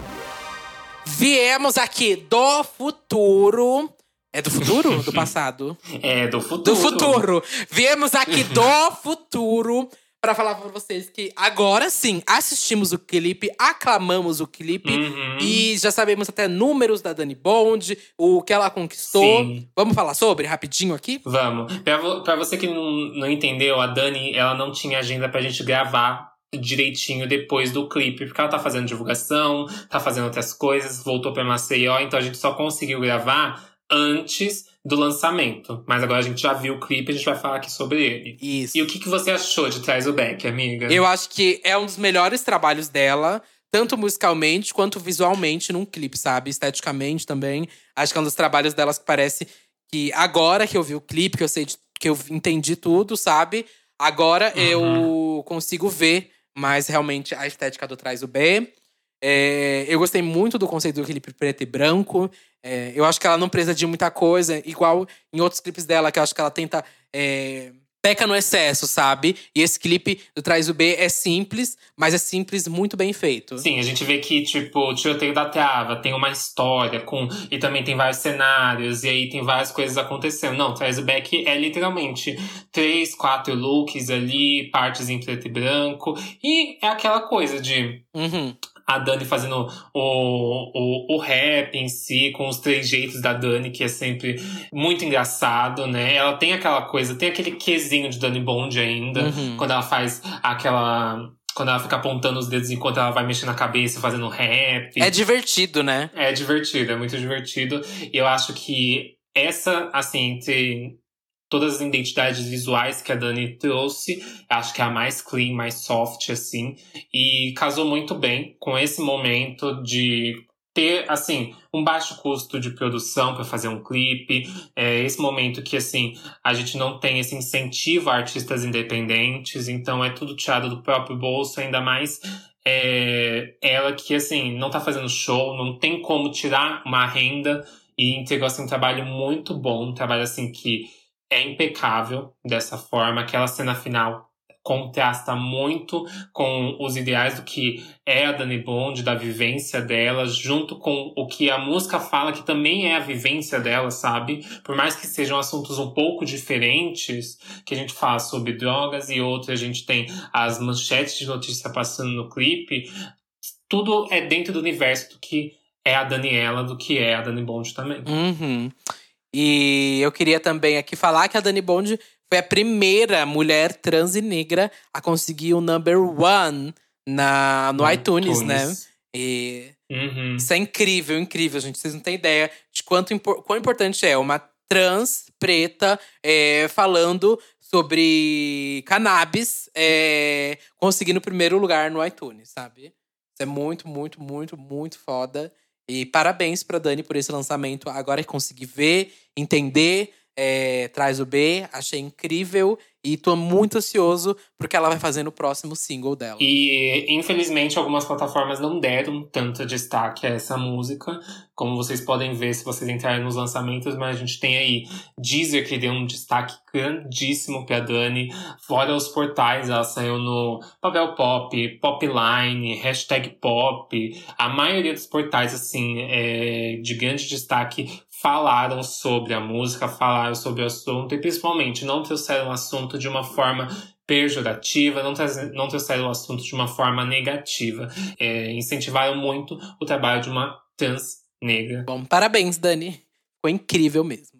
Viemos aqui do futuro. É do futuro? do passado? É, do futuro. Do futuro. Viemos aqui do futuro pra falar pra vocês que agora sim assistimos o clipe, aclamamos o clipe Uhum. e já sabemos até números da Dani Bond, o que ela conquistou. Sim. Vamos falar sobre rapidinho aqui? Vamos. Pra você que não, não entendeu, a Dani, ela não tinha agenda pra gente gravar direitinho depois do clipe, porque ela tá fazendo divulgação, tá fazendo outras coisas, voltou pra Maceió, então a gente só conseguiu gravar antes do lançamento. Mas agora a gente já viu o clipe, a gente vai falar aqui sobre ele. Isso. E o que, que você achou de Traz o Back, amiga? Eu acho que é um dos melhores trabalhos dela, tanto musicalmente quanto visualmente num clipe, sabe? Esteticamente também. Acho que é um dos trabalhos delas que parece que agora que eu vi o clipe, que eu sei de- que eu entendi tudo, sabe? Agora Uhum. eu consigo ver mais realmente a estética do Traz o B. É, eu gostei muito do conceito do clipe preto e branco. É, eu acho que ela não precisa de muita coisa, igual em outros clipes dela, que eu acho que ela tenta. É, peca no excesso, sabe? E esse clipe do Traz o B é simples, mas é simples, muito bem feito. Sim, a gente vê que, tipo, o Tiroteio da Trava tem uma história com. E também tem vários cenários, e aí tem várias coisas acontecendo. Não, Traz o Back é literalmente três, quatro looks ali, partes em preto e branco. E é aquela coisa de Uhum. A Dani fazendo o, o, o rap em si, com os três jeitos da Dani, que é sempre muito engraçado, né? Ela tem aquela coisa, tem aquele quesinho de Dani Bond ainda, Uhum. quando ela faz aquela. Quando ela fica apontando os dedos enquanto ela vai mexendo a cabeça, fazendo rap. É divertido, né? É divertido, é muito divertido. E eu acho que essa, assim, entre todas as identidades visuais que a Dani trouxe, acho que é a mais clean, mais soft, assim. E casou muito bem com esse momento de ter, assim, um baixo custo de produção para fazer um clipe. É esse momento que, assim, a gente não tem esse incentivo a artistas independentes. Então é tudo tirado do próprio bolso, ainda mais é, ela que, assim, não tá fazendo show, não tem como tirar uma renda e entregou, assim, um trabalho muito bom, um trabalho, assim, que é impecável dessa forma. Aquela cena final contrasta muito com os ideais do que é a Dani Bond, da vivência dela, junto com o que a música fala, que também é a vivência dela, sabe? Por mais que sejam assuntos um pouco diferentes, que a gente fala sobre drogas e outro a gente tem as manchetes de notícia passando no clipe, tudo é dentro do universo do que é a Daniela, do que é a Dani Bond também. Uhum. E eu queria também aqui falar que a Dani Bond foi a primeira mulher trans e negra a conseguir o number one na, no iTunes, né? E Uhum. isso é incrível, incrível, gente. Vocês não têm ideia de quanto quão importante é uma trans preta é, falando sobre cannabis é, conseguindo o primeiro lugar no iTunes, sabe? Isso é muito, muito, muito, muito foda. E parabéns pra Dani por esse lançamento. Agora que consegui ver, entender, é, traz o B. Achei incrível. E tô muito ansioso pro que ela vai fazer no próximo single dela. E infelizmente algumas plataformas não deram tanto destaque a essa música, como vocês podem ver se vocês entrarem nos lançamentos, mas a gente tem aí Deezer que deu um destaque grandíssimo pra Dani, fora os portais, ela saiu no Papel Pop, Popline, Hashtag Pop, a maioria dos portais, assim, é, de grande destaque falaram sobre a música, falaram sobre o assunto e principalmente não trouxeram o assunto de uma forma pejorativa, não, não trouxeram o assunto de uma forma negativa. É, incentivaram muito o trabalho de uma trans negra. Bom, parabéns, Dani. Ficou incrível mesmo.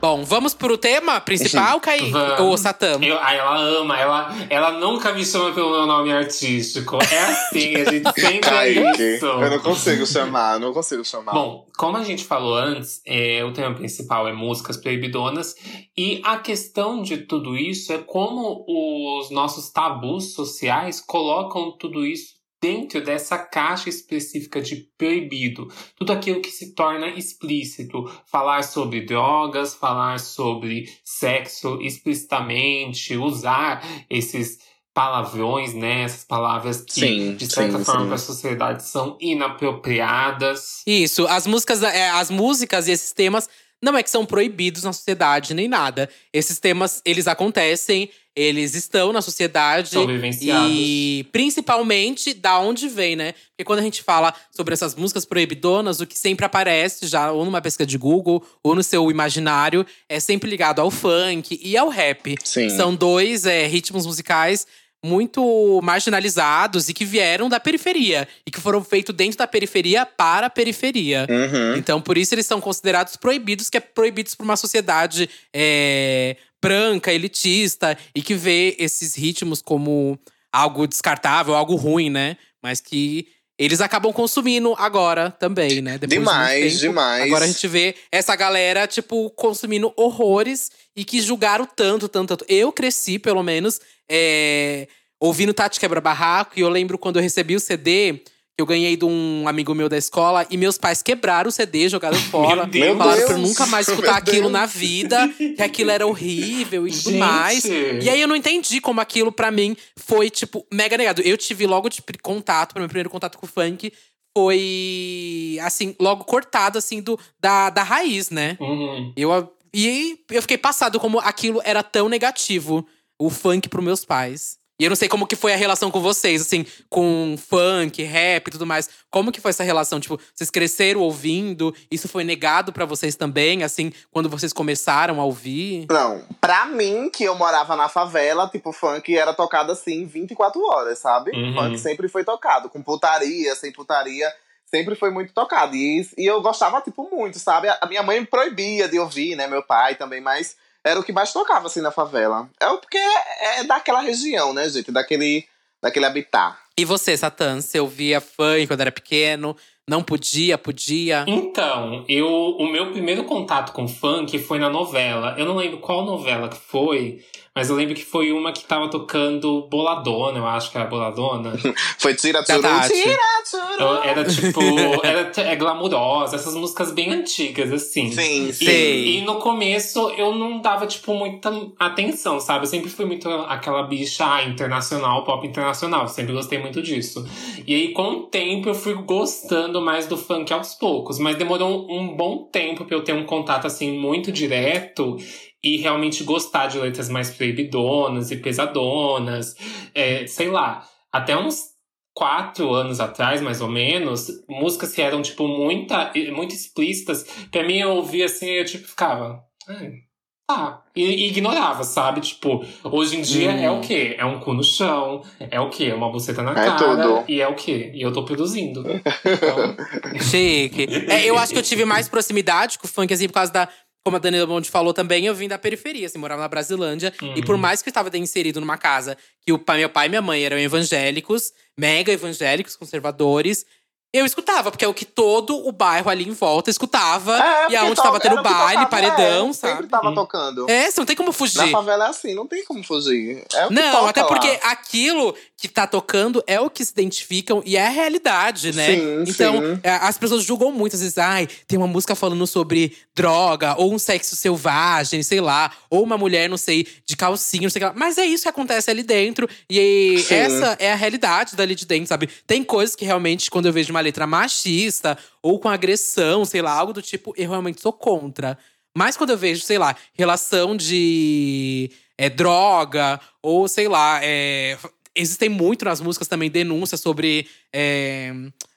Bom, vamos pro tema principal, Kaique? Vamos. Ou Satã? Eu, ai, ela ama, ela, ela nunca me chama pelo meu nome artístico. É assim, a gente sempre é Kaique, isso. eu não consigo chamar, eu não consigo chamar. Bom, como a gente falou antes, é, o tema principal é músicas proibidonas. E a questão de tudo isso é como os nossos tabus sociais colocam tudo isso dentro dessa caixa específica de proibido. Tudo aquilo que se torna explícito. Falar sobre drogas, falar sobre sexo explicitamente, usar esses palavrões, né? Essas palavras que, Sim, de certa sim, forma, para a sociedade são inapropriadas. Isso, as músicas, é, as músicas e esses temas não é que são proibidos na sociedade nem nada. Esses temas, eles acontecem, eles estão na sociedade. São vivenciados. E principalmente da onde vem, né? Porque quando a gente fala sobre essas músicas proibidonas, o que sempre aparece já ou numa pesquisa de Google ou no seu imaginário é sempre ligado ao funk e ao rap. Sim. São dois é, ritmos musicais muito marginalizados e que vieram da periferia e que foram feitos dentro da periferia para a periferia. Uhum. Então, por isso eles são considerados proibidos, que é proibidos por uma sociedade é, branca, elitista, e que vê esses ritmos como algo descartável, algo ruim, né? Mas que eles acabam consumindo agora também, né? Depois de Demais, tempo, demais. Agora a gente vê essa galera, tipo, consumindo horrores e que julgaram tanto, tanto, tanto. Eu cresci, pelo menos, é, ouvindo Tati Quebra Barraco, e eu lembro quando eu recebi o CD. Eu ganhei de um amigo meu da escola e meus pais quebraram o CD, jogaram fora. Deus. falaram pra eu nunca mais escutar Meu aquilo Deus. na vida, que aquilo era horrível e tudo Gente. mais. E aí eu não entendi como aquilo pra mim foi, tipo, mega negado. Eu tive logo de contato, meu primeiro contato com o funk foi, assim, logo cortado, assim, do, da, da raiz, né? Uhum. Eu, e eu fiquei passado como aquilo era tão negativo, o funk pros meus pais. E eu não sei como que foi a relação com vocês, assim, com funk, rap e tudo mais. Como que foi essa relação? Tipo, vocês cresceram ouvindo? Isso foi negado pra vocês também, assim, quando vocês começaram a ouvir? Não, pra mim, que eu morava na favela, tipo, funk era tocado assim 24 horas, sabe? Uhum. Funk sempre foi tocado, com putaria, sem putaria, sempre foi muito tocado. E, e eu gostava, tipo, muito, sabe? A minha mãe me proibia de ouvir, né? Meu pai também, mas era o que mais tocava, assim, na favela. É o- porque é, é daquela região, né, gente? Daquele, daquele habitat. E você, Satã, você ouvia funk quando era pequeno? Não podia, podia? Então, eu, o meu primeiro contato com funk foi na novela. Eu não lembro qual novela que foi, mas eu lembro que foi uma que tava tocando Boladona, eu acho que era Boladona. Foi tira tira era tipo, era é glamurosa, essas músicas bem antigas, assim. Sim, E, sim. Sei. e no começo eu não dava, tipo, muita atenção, sabe? Eu sempre fui muito aquela bicha ah, internacional, pop internacional. Sempre gostei muito disso. E aí, com o tempo, eu fui gostando mais do funk aos poucos. Mas demorou um, um bom tempo pra eu ter um contato, assim, muito direto. E realmente gostar de letras mais proibidonas e pesadonas. É, sei lá, até uns quatro anos atrás, mais ou menos, músicas que eram, tipo, muita, muito explícitas, pra mim eu ouvia assim, eu tipo, ficava. "Ah, Tá. E, e ignorava, sabe? Tipo, hoje em dia Hum. é o quê? É um cu no chão, é o quê? É uma buceta na É cara. tudo. E é o quê? E eu tô produzindo. Então, Chique. É, eu acho que eu tive mais proximidade com o funk, assim, por causa da. Como a Daniela Bond falou também, eu vim da periferia, assim, morava na Brasilândia. Uhum. E por mais que eu estava inserido numa casa que o pai, meu pai e minha mãe eram evangélicos, mega evangélicos, conservadores. Eu escutava, porque é o que todo o bairro ali em volta escutava. É, e porque aonde tava tendo baile, tocava, paredão, é, sabe? Sempre tava Uhum. tocando. É, você não tem como fugir. Na favela é assim, não tem como fugir. É o que Não, toca até lá. porque aquilo que tá tocando é o que se identificam e é a realidade, né? Sim, então, sim. é, as pessoas julgam muito, às vezes, ai, tem uma música falando sobre droga, ou um sexo selvagem, sei lá, ou uma mulher, não sei, de calcinha, não sei o que lá. Mas é isso que acontece ali dentro. E Sim. essa é a realidade dali de dentro, sabe? Tem coisas que realmente, quando eu vejo uma letra machista, ou com agressão, sei lá, algo do tipo, eu realmente sou contra. Mas quando eu vejo, sei lá, relação de é, droga, ou sei lá, é, existem muito nas músicas também denúncias sobre é,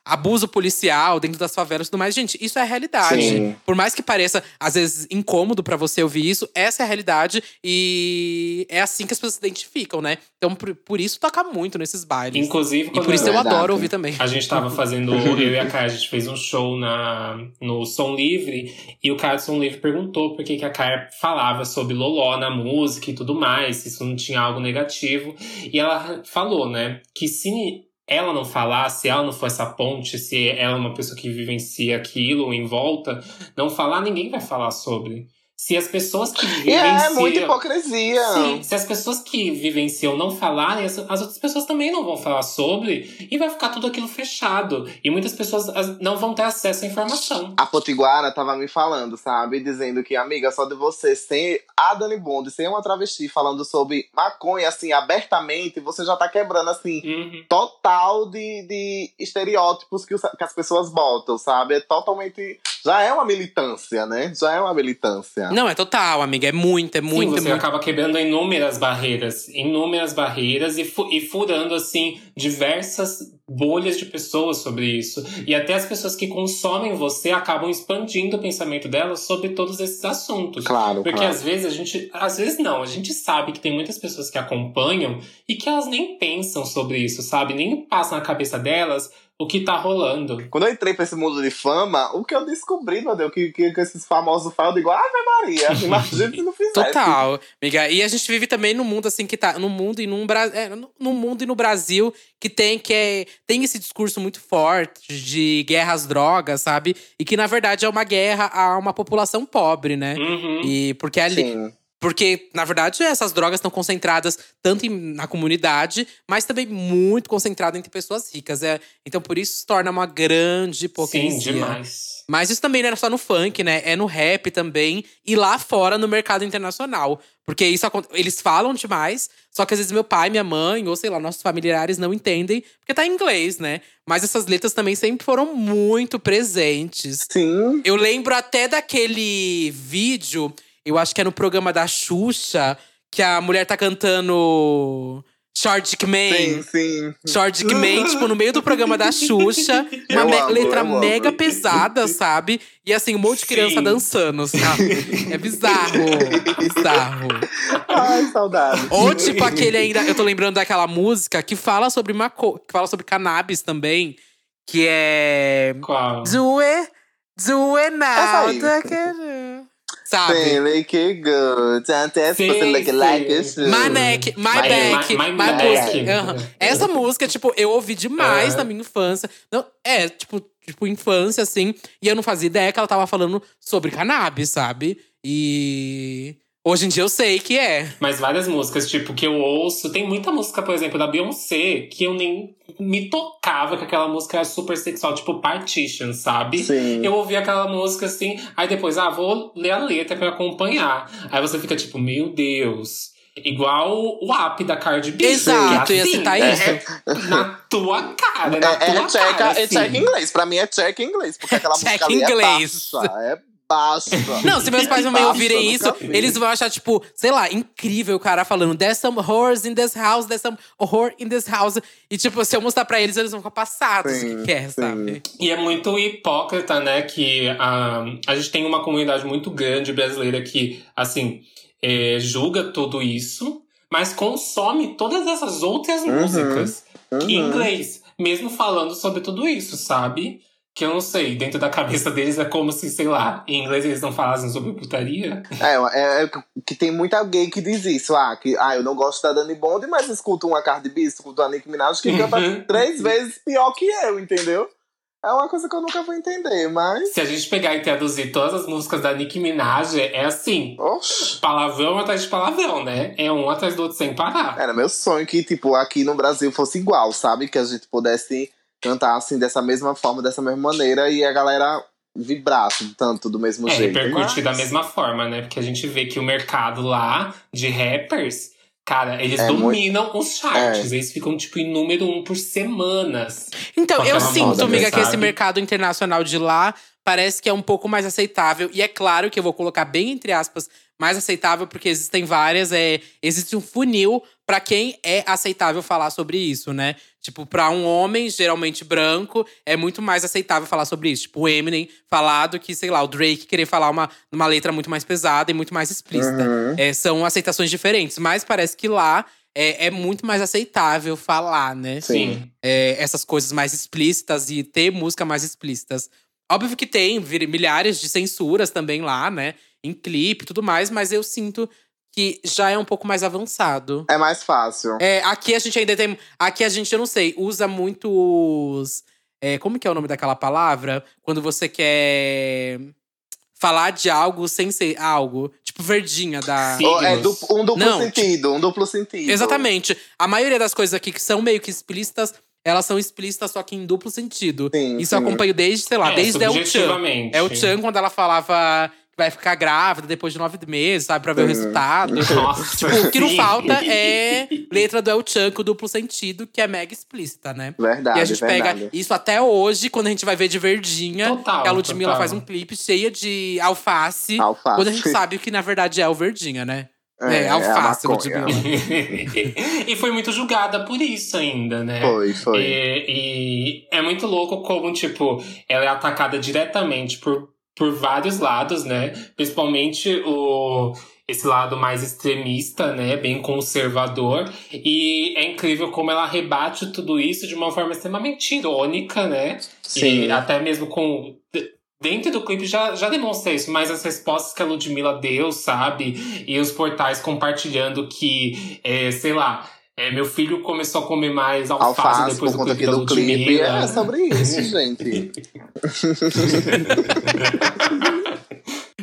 abuso policial dentro das favelas e tudo mais. Gente, isso é a realidade. Sim. Por mais que pareça, às vezes, incômodo pra você ouvir isso, essa é a realidade e é assim que as pessoas se identificam, né? Então, por, por isso toca muito nesses bailes. Inclusive, E por isso eu adoro ouvir também. A gente tava fazendo, eu e a Kai, a gente fez um show na, no Som Livre, e o cara do Som Livre perguntou por que, que a Kai falava sobre Loló na música e tudo mais, se isso não tinha algo negativo. E ela falou, né, que se ela não falasse, se ela não for essa ponte, se ela é uma pessoa que vivencia aquilo em volta, não falar, ninguém vai falar sobre. Se as pessoas que E vivenciam. é muita hipocrisia. Sim, se as pessoas que vivenciam não falarem, as, as outras pessoas também não vão falar sobre e vai ficar tudo aquilo fechado. E muitas pessoas as- não vão ter acesso à informação. A Potiguara tava me falando, sabe? Dizendo que, amiga, só de você ser a Dani Bond, ser uma travesti falando sobre maconha, assim, abertamente, você já tá quebrando, assim, Uhum. total de, de estereótipos que, os- que as pessoas botam, sabe? É totalmente. Já é uma militância, né? Já é uma militância. Não, é total, amiga. É muito, é muito, Sim, você muito. acaba quebrando inúmeras barreiras, inúmeras barreiras e, fu- e furando assim diversas bolhas de pessoas sobre isso. E até as pessoas que consomem você acabam expandindo o pensamento delas sobre todos esses assuntos. Claro, Porque claro. às vezes a gente. Às vezes não, a gente sabe que tem muitas pessoas que acompanham e que elas nem pensam sobre isso, sabe? Nem passa na cabeça delas o que tá rolando. Quando eu entrei pra esse mundo de fama, o que eu descobri, meu Deus, que, que, que esses famosos falam, eu digo, Ave Maria, imagina se não fizesse. Total, amiga. E a gente vive também num mundo assim que tá. No mundo e num Brasil. É, no- no mundo e no Brasil que tem que é, tem esse discurso muito forte de guerra às drogas, sabe? E que, na verdade, é uma guerra a uma população pobre, né? Uhum. E porque ali. Sim. Porque, na verdade, essas drogas estão concentradas tanto em- na comunidade, mas também muito concentrada entre pessoas ricas. É, então, por isso se torna uma grande hipocrisia. Sim, demais. Mas isso também não é só no funk, né? É no rap também e lá fora no mercado internacional. Porque isso eles falam demais, só que às vezes meu pai, minha mãe, ou sei lá, nossos familiares não entendem, porque tá em inglês, né? Mas essas letras também sempre foram muito presentes. Sim. Eu lembro até daquele vídeo, eu acho que é no programa da Xuxa, que a mulher tá cantando Short Dick Man. Sim, sim. Short Dick Man, tipo, no meio do programa da Xuxa. Uma me- amo, letra eu amo. mega pesada, sabe? E assim, um monte de criança Sim. dançando, sabe? É bizarro. bizarro. Ai, saudade. Ou tipo aquele ainda. Eu tô lembrando daquela música que fala sobre maco, que fala sobre cannabis também. Que é. Qual? Do it now. Sabe? Feeling que good. Até se você look like should. My neck, my, My- back, my- my, my pussy. back. Aham. Essa música, tipo, eu ouvi demais Aham. na minha infância. Não, é, tipo, tipo, infância, assim. E eu não fazia ideia que ela tava falando sobre cannabis, sabe? E. Hoje em dia eu sei que é. Mas várias músicas, tipo, que eu ouço. Tem muita música, por exemplo, da Beyoncé, que eu nem me tocava que aquela música era super sexual, tipo Partition, sabe? Sim. Eu ouvi aquela música assim, aí depois, ah, vou ler a letra pra acompanhar. Aí você fica tipo, meu Deus. Igual o app da Cardi B. Exato, é ia assim, citar é isso. Na tua cara, na É, é, tua check, cara. é assim. check inglês. Pra mim é check inglês. Porque aquela Check música ali inglês. é baixa. É baixa. Não, se meus pais também Baixa, ouvirem isso, eles vão achar, tipo, sei lá, incrível o cara falando There's some horrors in this house, there's some horror in this house. E, tipo, se eu mostrar pra eles, eles vão ficar passados Sim, o que quer, sim. sabe? E é muito hipócrita, né? Que a, a gente tem uma comunidade muito grande brasileira que, assim, é, julga tudo isso, mas consome todas essas outras Uhum, músicas em Uhum. inglês, mesmo falando sobre tudo isso, sabe? Que eu não sei, dentro da cabeça deles é como se, sei lá, em inglês eles não falassem sobre putaria. É, é, é que tem muita gay que diz isso. Ah, que, ah, eu não gosto da Dani Bond, mas escuto uma Cardi B, escuto a Nicki Minaj, que canta Uhum. três vezes pior que eu, entendeu? É uma coisa que eu nunca vou entender, mas. Se a gente pegar e traduzir todas as músicas da Nicki Minaj, é assim, Oxi. palavrão atrás de palavrão, né? É um atrás do outro sem parar. Era meu sonho que, tipo, aqui no Brasil fosse igual, sabe? Que a gente pudesse cantar assim dessa mesma forma, dessa mesma maneira, e a galera vibrasse tanto do mesmo É, jeito. repercutir mas- da mesma forma, né? Porque a gente vê que o mercado lá de rappers, cara, eles É dominam os charts. Eles ficam, tipo, em número um por semanas. Então, eu uma sinto, moda, amiga, que esse mercado internacional de lá parece que é um pouco mais aceitável. E é claro que eu vou colocar bem entre aspas mais aceitável, porque existem várias. É, existe um funil pra quem é aceitável falar sobre isso, né? Tipo, pra um homem, geralmente branco, é muito mais aceitável falar sobre isso. Tipo, o Eminem falar do que, sei lá, o Drake querer falar uma, uma letra muito mais pesada e muito mais explícita. Uhum. É, são aceitações diferentes, mas parece que lá é, é muito mais aceitável falar, né? Sim. é, essas coisas mais explícitas e ter música mais explícitas. Óbvio que tem vir- milhares de censuras também lá, né? Em clipe e tudo mais, mas eu sinto que já é um pouco mais avançado. É mais fácil. É, aqui a gente ainda tem. Aqui a gente, eu não sei, usa muitos. é, como que é o nome daquela palavra? Quando você quer falar de algo sem ser algo. Tipo, verdinha da. É um duplo Não, sentido, um duplo sentido. Exatamente. A maioria das coisas aqui que são meio que explícitas, elas são explícitas, só que em duplo sentido. Sim, Isso eu sim. acompanho desde, sei lá, É, desde El Chan. subjetivamente. El Chan, quando ela falava vai ficar grávida depois de nove meses, sabe? Pra ver o Uhum. resultado. Nossa, tipo, o que não falta é letra do El Chan com duplo sentido, que é mega explícita, né? Verdade, e a gente verdade. pega isso até hoje, quando a gente vai ver de verdinha. Total, que a Ludmilla total. faz um clipe cheia de alface. Alface. Quando a gente sabe que, na verdade, é o verdinha, né? É, a alface, maconha. Ludmilla. e foi muito julgada por isso ainda, né? Foi, foi. E, e é muito louco como, tipo, ela é atacada diretamente por, por vários lados, né? Principalmente o, esse lado mais extremista, né? Bem conservador. E é incrível como ela rebate tudo isso de uma forma extremamente irônica, né? Sim. E até mesmo com. Dentro do clipe já, já demonstra isso, mas as respostas que a Ludmilla deu, sabe? E os portais compartilhando que, é, sei lá, é, meu filho começou a comer mais alface, Alface depois por do clipe do clipe. É sobre isso, gente.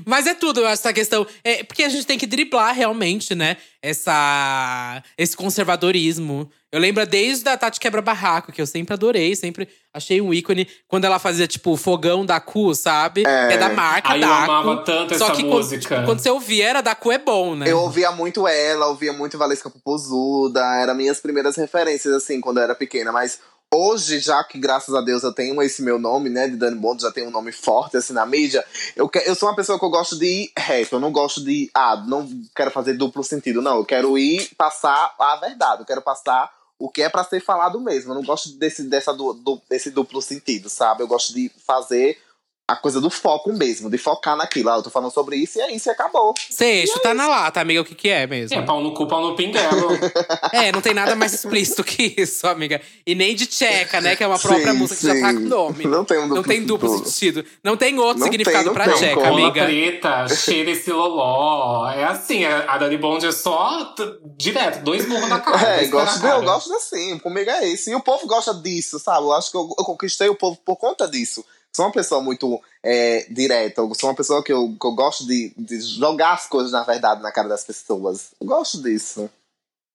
Mas é tudo, eu acho, essa questão. É, porque a gente tem que driblar realmente, né? Essa, esse conservadorismo. Eu lembro desde a Tati Quebra Barraco, que eu sempre adorei, sempre achei um ícone. Quando ela fazia, tipo, o fogão da Cu, sabe? É. É da marca Aí eu da amava tanto Só essa que música. Quando, quando você ouvia, era da Cu é bom, né? Eu ouvia muito ela, ouvia muito Valesca Popozuda, eram minhas primeiras referências, assim, quando eu era pequena. Mas hoje, já que, graças a Deus, eu tenho esse meu nome, né, de Dani Bond, já tenho um nome forte, assim, na mídia, eu, que- eu sou uma pessoa que eu gosto de rap, eu não gosto de, ah, não quero fazer duplo sentido, não. Eu quero ir passar a verdade, eu quero passar o que é pra ser falado mesmo. Eu não gosto desse, dessa, du- du- desse duplo sentido, sabe? Eu gosto de fazer a coisa do foco mesmo, de focar naquilo. Ah, eu tô falando sobre isso e é isso e acabou. Seixo, tá na lata, amiga, o que que é mesmo? É, pau no cu, pau no pinguelo. É, não tem nada mais explícito que isso, amiga. E nem de tcheca, né? Que é uma própria Sim, música que já tá sim. com nome. Não tem um duplo Não tem duplo sentido. sentido. Não tem outro Não significado tem, não pra tem tcheca, como. Amiga. preta, cheira esse loló. É assim, a a Dani Bond é só direto, dois murros na cara. É, gosto de, eu cara. gosto assim, comigo é isso. E o povo gosta disso, sabe? Eu acho que eu, eu conquistei o povo por conta disso. Sou uma pessoa muito é, direta, eu sou uma pessoa que eu, que eu gosto de, de jogar as coisas, na verdade, na cara das pessoas. Eu gosto disso.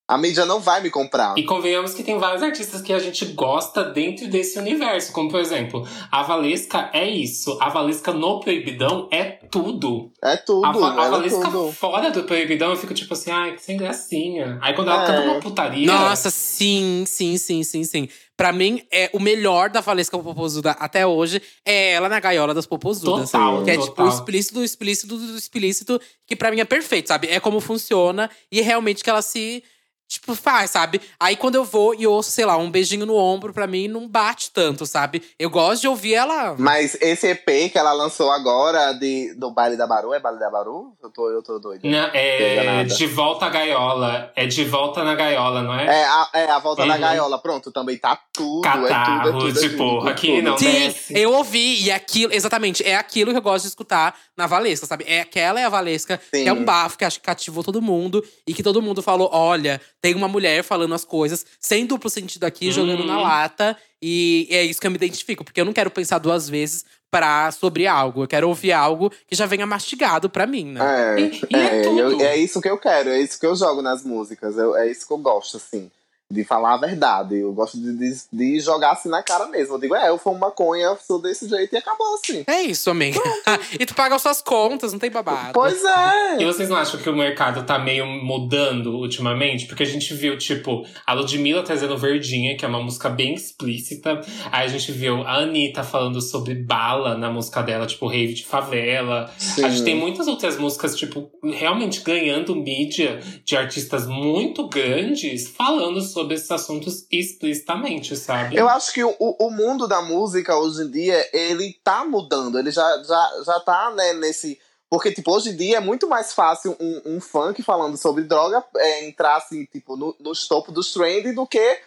A mídia não vai me comprar. E convenhamos que tem vários artistas que a gente gosta dentro desse universo. Como, por exemplo, a Valesca é isso. A Valesca no Proibidão é tudo. É tudo, A, a é Valesca tudo. fora do Proibidão, eu fico tipo assim, ai, que sem gracinha. Aí quando ela É. canta uma putaria. Nossa, sim, sim, sim, sim, sim. Pra mim, é o melhor da Valesca Popozuda até hoje é ela na gaiola das Popozudas. Total, Que é total. tipo o explícito do explícito do explícito, que pra mim é perfeito, sabe? É como funciona e é realmente que ela se. Tipo, faz, sabe? Aí quando eu vou e ouço, sei lá, um beijinho no ombro, pra mim não bate tanto, sabe? Eu gosto de ouvir ela. Mas esse EP que ela lançou agora de, do Baile da Baru, é Baile da Baru? Eu tô, eu tô doido. Não, é de volta à gaiola. É de volta na gaiola, não é? É a, é a volta da Uhum. gaiola. Pronto, também tá tudo. é tudo, é Catarro, tudo, é tudo, aqui tudo. não Sim, desce. eu ouvi. E aquilo, exatamente, é aquilo que eu gosto de escutar na Valesca, sabe? É aquela é a Valesca, Sim. que é um bafo que acho que cativou todo mundo. E que todo mundo falou: olha, tem uma mulher falando as coisas, sem duplo sentido aqui, jogando na Uhum. lata. E é isso que eu me identifico, porque eu não quero pensar duas vezes pra, sobre algo. Eu quero ouvir algo que já venha mastigado pra mim, né? É, E- e é é, tudo. eu- é isso que eu quero, é isso que eu jogo nas músicas. eu- é isso que eu gosto, assim. De falar a verdade. Eu gosto de, de, de jogar assim na cara mesmo. Eu digo, é, eu fumo maconha, sou desse jeito e acabou assim. É isso, amiga. e tu paga as suas contas, não tem babado. Pois é! E vocês não acham que o mercado tá meio mudando ultimamente? Porque a gente viu, tipo, a Ludmilla trazendo Verdinha, que é uma música bem explícita. Aí a gente viu a Anitta falando sobre bala na música dela, tipo, rave de favela. A gente tem muitas outras músicas, tipo, realmente ganhando mídia de artistas muito grandes falando sobre esses assuntos explicitamente, sabe? Eu acho que o, o mundo da música hoje em dia, ele tá mudando. Ele já, já, já tá, né, nesse. Porque, tipo, hoje em dia é muito mais fácil um, um funk falando sobre droga é, entrar, assim, tipo, no, nos topos dos trends do que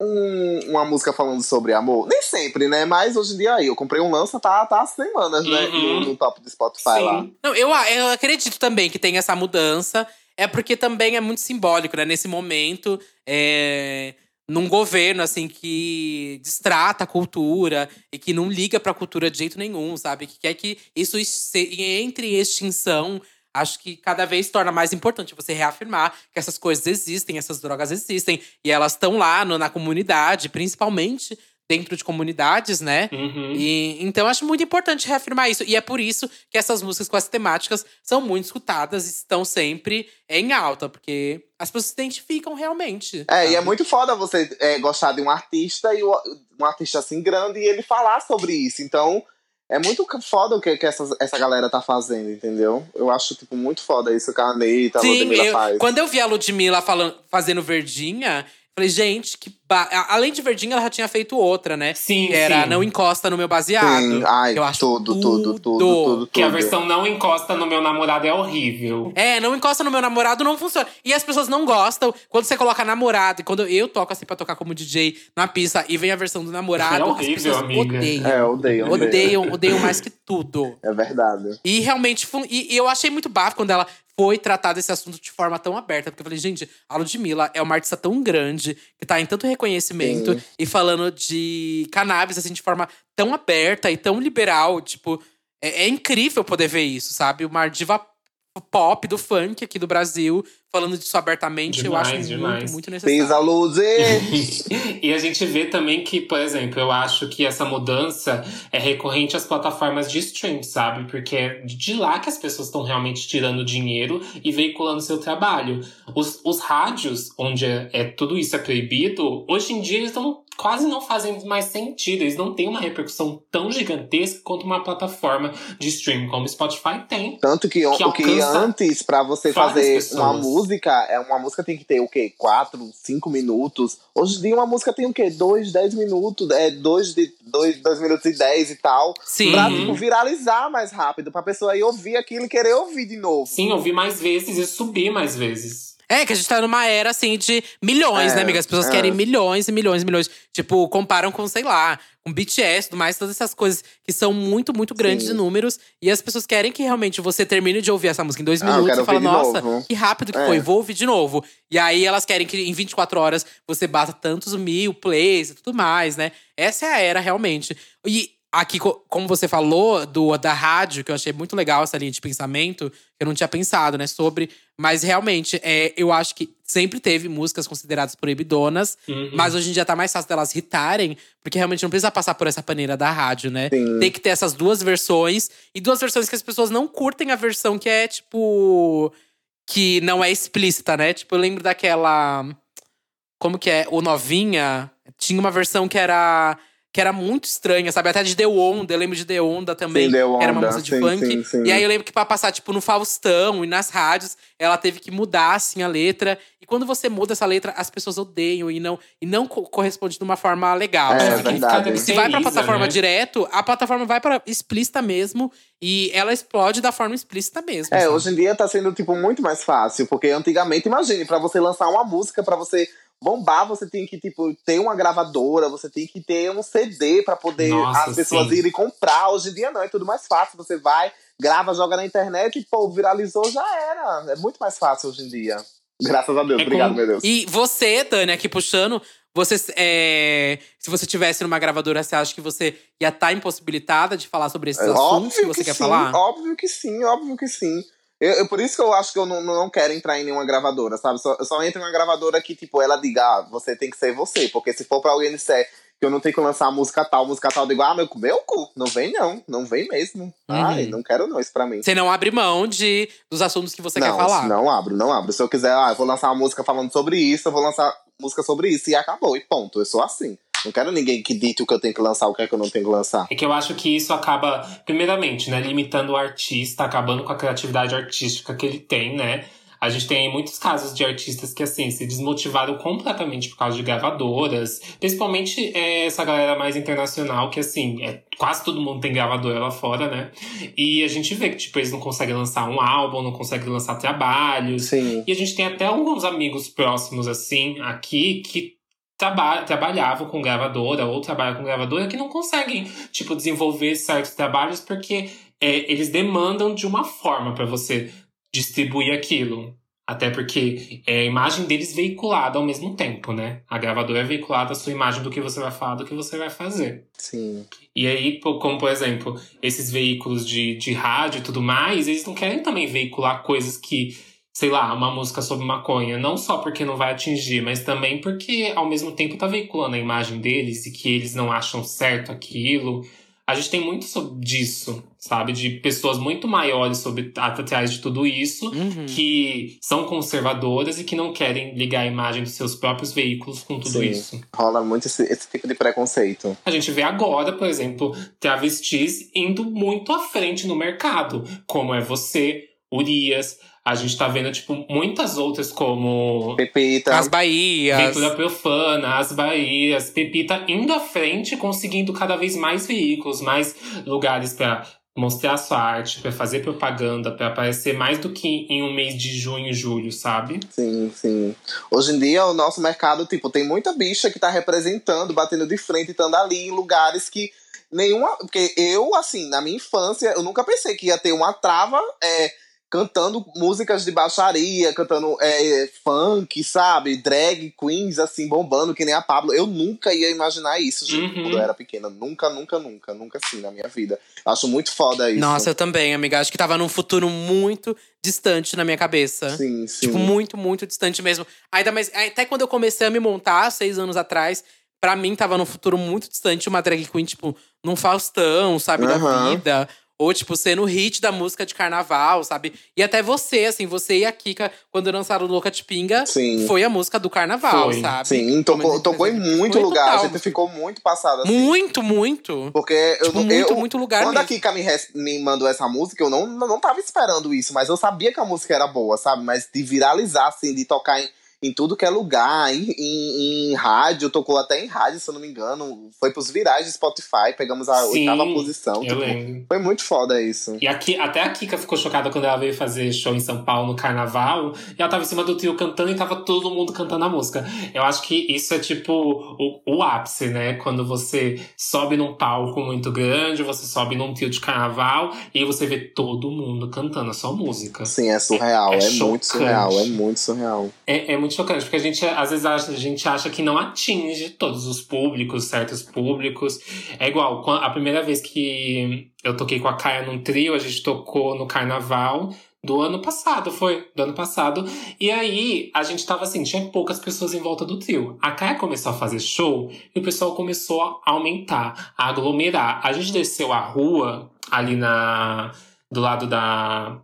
um- uma música falando sobre amor. Nem sempre, né? Mas hoje em dia aí, eu comprei um lança, tá, tá há semanas, né? Uhum. No, no top do Spotify lá. Sim. Não, eu, eu acredito também que tem essa mudança. É porque também é muito simbólico, né? Nesse momento, é, num governo, assim, que distrata a cultura e que não liga pra cultura de jeito nenhum, sabe? Que quer que isso entre em extinção. Acho que cada vez torna mais importante você reafirmar que essas coisas existem, essas drogas existem. E elas estão lá no- na comunidade, principalmente dentro de comunidades, né? Uhum. E, então, acho muito importante reafirmar isso. E é por isso que essas músicas com essas temáticas são muito escutadas e estão sempre em alta, porque as pessoas se identificam realmente. É, e é sabe? muito foda você é, gostar de um artista e o- um artista assim grande e ele falar sobre isso. Então, é muito foda o que, que essa, essa galera tá fazendo, entendeu? Eu acho, tipo, muito foda isso que a Anitta, a Sim, Ludmilla eu- faz. quando eu vi a Ludmilla falando, fazendo Verdinha, falei, gente, que. ba- Além de Verdinha, ela já tinha feito outra, né? Sim, Que era sim. Não Encosta no Meu Baseado. Sim, ai, eu acho tudo, tudo, tudo, tudo, tudo. Que a versão não encosta no meu namorado é horrível. É, não encosta no meu namorado, não funciona. E as pessoas não gostam quando você coloca namorado. E quando eu toco assim pra tocar como DJ na pista e vem a versão do namorado, É horrível, as pessoas amiga. odeiam. É, odeio, odeio. Odeiam, odeiam mais que tudo. É verdade. E realmente, fun- e, e eu achei muito bafo quando ela foi tratar desse assunto de forma tão aberta. Porque eu falei, gente, a Ludmilla é uma artista tão grande, que tá em tanto reconhecimento. Sim. E falando de cannabis, assim, de forma tão aberta e tão liberal. Tipo, é, é incrível poder ver isso, sabe? Uma diva pop do funk aqui do Brasil, falando disso abertamente. eu acho Demais, muito, demais. muito necessário. Pisa luz e a gente vê também que, por exemplo, eu acho que essa mudança é recorrente às plataformas de stream, sabe? Porque é de lá que as pessoas estão realmente tirando dinheiro e veiculando seu trabalho. Os, os rádios, onde é, é- tudo isso é proibido, hoje em dia eles não, quase não fazem mais sentido. Eles não têm uma repercussão tão gigantesca quanto uma plataforma de stream como o Spotify tem. Tanto que, Que o que antes, pra você fazer pessoas. uma música, é uma música tem que ter o quê? Quatro, cinco minutos. Hoje em dia uma música tem o quê? Dois, dez minutos, é dois, de, dois, dois minutos e dez e tal. Sim. Pra, tipo, viralizar mais rápido, pra pessoa aí ouvir aquilo e querer ouvir de novo. Sim, ouvir mais vezes e subir mais vezes. É, que a gente tá numa era, assim, de milhões, É, né, amiga? As pessoas é. querem milhões e milhões e milhões. Tipo, comparam com, sei lá, com BTS e tudo mais, todas essas coisas que são muito, muito grandes Sim. de números. E as pessoas querem que realmente você termine de ouvir essa música em dois Ah, minutos e fala, nossa, novo." que rápido que É. foi, vou ouvir de novo. E aí elas querem que em 24 horas você bata tantos mil plays e tudo mais, né? Essa é a era, realmente. E aqui, co- como você falou do, da rádio, que eu achei muito legal essa linha de pensamento, que eu não tinha pensado, né, sobre. Mas realmente, é, eu acho que sempre teve músicas consideradas proibidonas, Uhum. mas hoje em dia tá mais fácil delas hitarem, porque realmente não precisa passar por essa paneira da rádio, né? Sim. Tem que ter essas duas versões, e duas versões que as pessoas não curtem a versão que é, tipo. que não é explícita, né? Tipo, eu lembro daquela. Como que é? O Novinha tinha uma versão que era. Que era muito estranha, sabe? Até de The Onda, eu lembro de The Onda também. Sim, The Onda, era uma música de sim, funk. sim, sim. E aí eu lembro que pra passar, tipo, no Faustão e nas rádios, ela teve que mudar, assim, a letra. E quando você muda essa letra, as pessoas odeiam e não, e não co- corresponde de uma forma legal. É, é verdade. Se vai pra plataforma né? direto, a plataforma vai pra explícita mesmo. E ela explode da forma explícita mesmo. É, sabe? hoje em dia tá sendo, tipo, muito mais fácil. Porque antigamente, imagine, pra você lançar uma música, pra você bombar, você tem que, tipo, ter uma gravadora, você tem que ter um CD pra poder Nossa, as pessoas sim. irem comprar. Hoje em dia não, é tudo mais fácil. Você vai, grava, joga na internet e, pô, viralizou, já era. É muito mais fácil hoje em dia. Graças a Deus. É Obrigado, como- meu Deus. E você, Dani, aqui puxando, você, é, se você tivesse numa gravadora, você acha que você ia estar impossibilitada de falar sobre esses É, assuntos que você quer sim, falar? Óbvio que sim, óbvio que sim. Eu, eu- por isso que eu acho que eu não, não quero entrar em nenhuma gravadora, sabe? Só, eu só entro em uma gravadora que, tipo, ela diga, ah, você tem que ser você. Porque se for pra alguém disser que eu não tenho que lançar música tal, música tal, eu digo, ah, meu, meu cu, não vem não, não vem mesmo. Ai, não quero não isso pra mim. Você não abre mão de, dos assuntos que você não, quer falar. não abro, não abro. Se eu quiser, ah, eu vou lançar uma música falando sobre isso, eu vou lançar música sobre isso e acabou, e ponto. Eu sou assim. Não quero ninguém que dite o que eu tenho que lançar, o que é que eu não tenho que lançar. É que eu acho que isso acaba, primeiramente, né, limitando o artista, acabando com a criatividade artística que ele tem, né? A gente tem muitos casos de artistas que, assim, se desmotivaram completamente por causa de gravadoras. Principalmente é, essa galera mais internacional, que, assim, é, quase todo mundo tem gravadora lá fora, né? E a gente vê que, tipo, eles não conseguem lançar um álbum, não conseguem lançar trabalhos. Sim. E a gente tem até alguns amigos próximos, assim, aqui, que traba trabalhavam com gravadora ou trabalham com gravadora que não conseguem, tipo, desenvolver certos trabalhos porque é, eles demandam de uma forma para você distribuir aquilo. Até porque é a imagem deles veiculada ao mesmo tempo, né? A gravadora é veiculada a sua imagem do que você vai falar, do que você vai fazer. Sim. E aí, como por exemplo, esses veículos de, de rádio e tudo mais, eles não querem também veicular coisas que, sei lá, uma música sobre maconha, não só porque não vai atingir, mas também porque ao mesmo tempo tá veiculando a imagem deles e que eles não acham certo aquilo. A gente tem muito sobre disso, sabe? De pessoas muito maiores sobre atrás de tudo isso, Uhum. que são conservadoras e que não querem ligar a imagem dos seus próprios veículos com tudo Sim. isso. Rola muito esse, esse tipo de preconceito. A gente vê agora, por exemplo, travestis indo muito à frente no mercado, como é você, Urias. A gente tá vendo, tipo, muitas outras como Pepita. As Bahias. Ventura Profana, As Bahias, Pepita indo à frente, conseguindo cada vez mais veículos, mais lugares pra mostrar sua arte, pra fazer propaganda, pra aparecer mais do que em um mês de junho e julho, sabe? Sim, sim. Hoje em dia, o nosso mercado, tipo, tem muita bicha que tá representando, batendo de frente, estando ali em lugares que nenhuma. Porque eu, assim, na minha infância, eu nunca pensei que ia ter uma trava é, cantando músicas de baixaria, cantando é, funk, sabe? Drag queens, assim, bombando, que nem a Pablo. Eu nunca ia imaginar isso, gente, Uhum. quando eu era pequena. Nunca, nunca, nunca, nunca assim na minha vida. Acho muito foda isso. Nossa, eu também, amiga. Acho que tava num futuro muito distante na minha cabeça. Sim, sim. Tipo, muito, muito distante mesmo. Ainda mais, até quando eu comecei a me montar, seis anos atrás, pra mim tava num futuro muito distante uma drag queen, tipo, num Faustão, sabe, da Aham. vida. Ou, tipo, sendo hit da música de carnaval, sabe? E até você, assim, você e a Kika, quando lançaram Louca de Pinga, Sim. foi a música do carnaval, Foi. sabe? Sim, tocou, tocou em muito foi lugar. total. A gente ficou muito passada assim. Muito, muito. Porque eu Tipo, não. muito, eu, muito lugar Quando a mesmo. Kika me, me mandou essa música, eu não, não tava esperando isso, mas eu sabia que a música era boa, sabe? Mas de viralizar, assim, de tocar em, em tudo que é lugar, em, em, em rádio, tocou até em rádio, se eu não me engano. Foi pros virais de Spotify, pegamos a Sim, oitava posição. Eu tipo, lembro. foi muito foda isso. E aqui, até a Kika ficou chocada quando ela veio fazer show em São Paulo no carnaval. E ela tava em cima do trio cantando e tava todo mundo cantando a música. Eu acho que isso é tipo o, o ápice, né? Quando você sobe num palco muito grande, você sobe num trio de carnaval e você vê todo mundo cantando a sua música. Assim, é surreal, É é, muito chocante. surreal, é muito surreal. É, é muito chocante, porque a gente, às vezes, acha, a gente acha que não atinge todos os públicos, certos públicos. É igual, a primeira vez que eu toquei com a Kaia num trio, a gente tocou no carnaval do ano passado, foi? Do ano passado. E aí, a gente tava assim, tinha poucas pessoas em volta do trio. A Kaia começou a fazer show e o pessoal começou a aumentar, a aglomerar. A gente desceu a rua ali na. do lado da.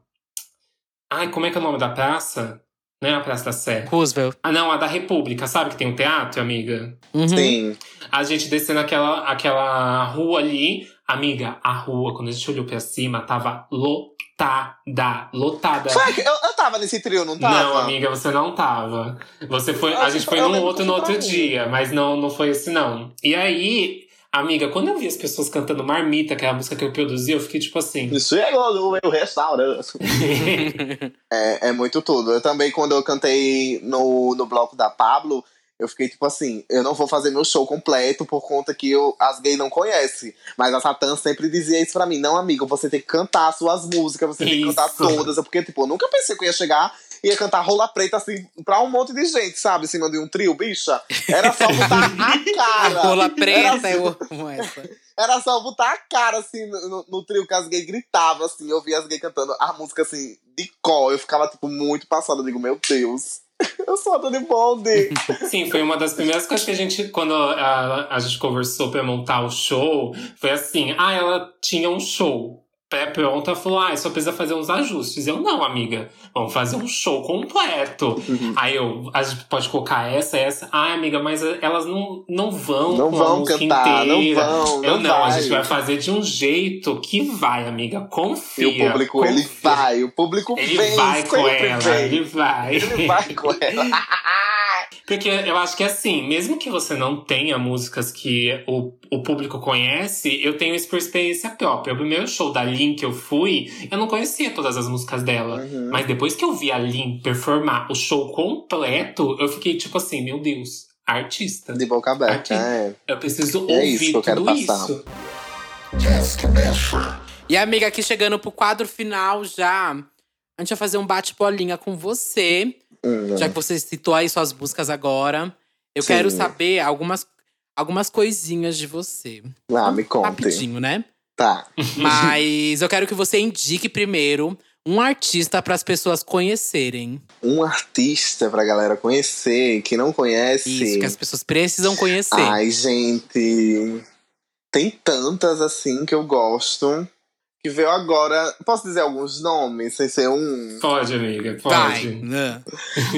Ai, como é que é o nome da praça? Não é a Praça da Sé. Roosevelt. Ah, não, a da República, sabe que tem um teatro, amiga? Uhum. Sim. a gente descendo aquela, aquela rua ali. Amiga, a rua, quando a gente olhou pra cima, tava lotada. Lotada. Foi que- eu, eu tava nesse trio, não tava? Não, amiga, você não tava. Você foi. Eu a gente foi num outro no outro dia, mas não, não foi esse, não. E aí, amiga, quando eu vi as pessoas cantando Marmita, que é a música que eu produzi, eu fiquei tipo assim. Chegou no meu restaurante. É, é muito tudo. Eu também, quando eu cantei no, no bloco da Pablo, eu fiquei tipo assim, eu não vou fazer meu show completo por conta que eu, as gays não conhecem. Mas a Satã sempre dizia isso pra mim, não, amigo, você tem que cantar as suas músicas, você tem que cantar Isso. todas. Porque, tipo, eu nunca pensei que eu ia chegar ia cantar rola preta assim pra um monte de gente, sabe? Em cima de um trio, bicha. Era só botar a cara. Rola Era preta, assim, eu amo essa. era só botar a cara, assim, no, no- trio que as gays gritavam, assim. Eu via as gays cantando a música, assim, de cor. Eu ficava, tipo, muito passada. Eu digo, meu Deus, eu sou a Dani Bonde. Sim, foi uma das primeiras coisas que a gente, quando a, a gente conversou pra montar o show, foi assim: ah, ela tinha um show. Pré-pronta, falou: ah, só precisa fazer uns ajustes. Eu, não, amiga, vamos fazer um show completo. Aí eu, a gente pode colocar essa, essa. Ah, amiga, mas elas não, não vão Não com a vão música cantar, não inteira. vão, Eu não não, a gente vai fazer de um jeito que vai, amiga. E Confia. o público, ele confia. vai. O público Ele vem, vai com ela, vem. ele vai. Ele vai com ela. Porque eu acho que assim, mesmo que você não tenha músicas que o, o público conhece, eu tenho isso por experiência própria. O primeiro show da Lin que eu fui, eu não conhecia todas as músicas dela. Uhum. Mas depois que eu vi a Lin performar o show completo, eu fiquei tipo assim, meu Deus, artista. De boca aberta, Aqui. é. Eu preciso É ouvir isso que eu quero tudo passar. isso. E amiga, aqui chegando pro quadro final já. A gente vai fazer um bate-bolinha com você. Hum. Já que você citou aí suas músicas agora. Eu Sim. quero saber algumas, algumas coisinhas de você. Ah, me conte. Rapidinho, né? Tá. Mas eu quero que você indique primeiro um artista para as pessoas conhecerem. Um artista pra galera conhecer, que não conhece. Isso, que as pessoas precisam conhecer. Ai, gente. Tem tantas assim que eu gosto. Que veio agora. Posso dizer alguns nomes, sem ser um. Pode, amiga, pode. Ah.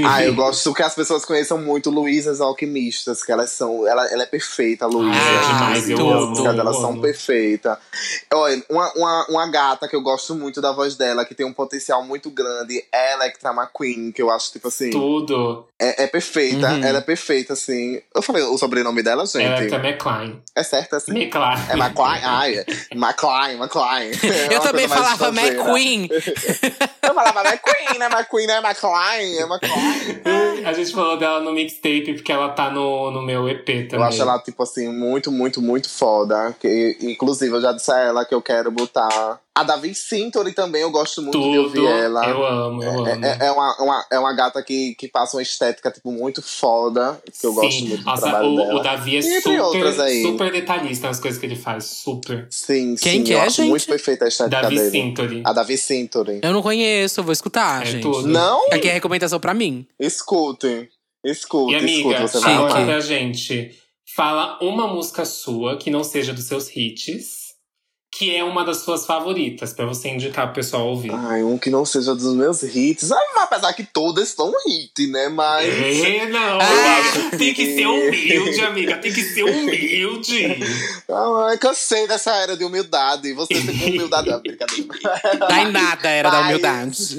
Ah, eu gosto que as pessoas conheçam muito Luísas Alquimistas, que elas são. Ela, ela é perfeita, a Luísa. Ah, demais, eu As músicas dela eu são perfeitas. Olha, uma, uma, uma gata que eu gosto muito da voz dela, que tem um potencial muito grande, é Electra McQueen, que eu acho, tipo assim. Tudo. É, é perfeita, Uhum. ela é perfeita, assim. Eu falei o sobrenome dela, gente. Ela é McLean. É certo, assim. McLean. É McLean? Ai, é. McLean, McLean. É Eu também falava. McQueen. Eu falava McQueen, né? McQueen, né? McLean, é McLean. A gente falou dela no mixtape porque ela tá no, no meu EP também. Eu acho ela, tipo assim, muito, muito, muito foda. Que, inclusive, eu já disse a ela que eu quero botar. A Davi Cintori também, eu gosto muito de tudo. ouvir ela. Eu amo, eu É, amo. é, é uma, uma, é uma gata que, que passa uma estética, tipo, muito foda. Que eu gosto Sim. muito do Nossa, trabalho o, dela. o Davi é E super, super detalhista nas coisas que ele faz. Super. Sim, Quem sim. que eu é, acho gente? muito perfeita a estética Davi dele. Sintori. A Davi Cintori. Eu não conheço, eu vou escutar, É gente. tudo. Não? Aqui é recomendação pra mim. Escute. Escute, E amiga, escute, você vai amar. gente. Fala uma música sua que não seja dos seus hits, que é uma das suas favoritas, pra você indicar pro pessoal ouvir. Ai, um que não seja dos meus hits. Mas apesar que todas são hit, né? Mas. É, não, Ah. Tem que ser humilde, amiga. Tem que ser humilde. Ai, cansei dessa era de humildade. Você tem humildade. Ah, brincadeira. Dá em nada era da Mas- humildade.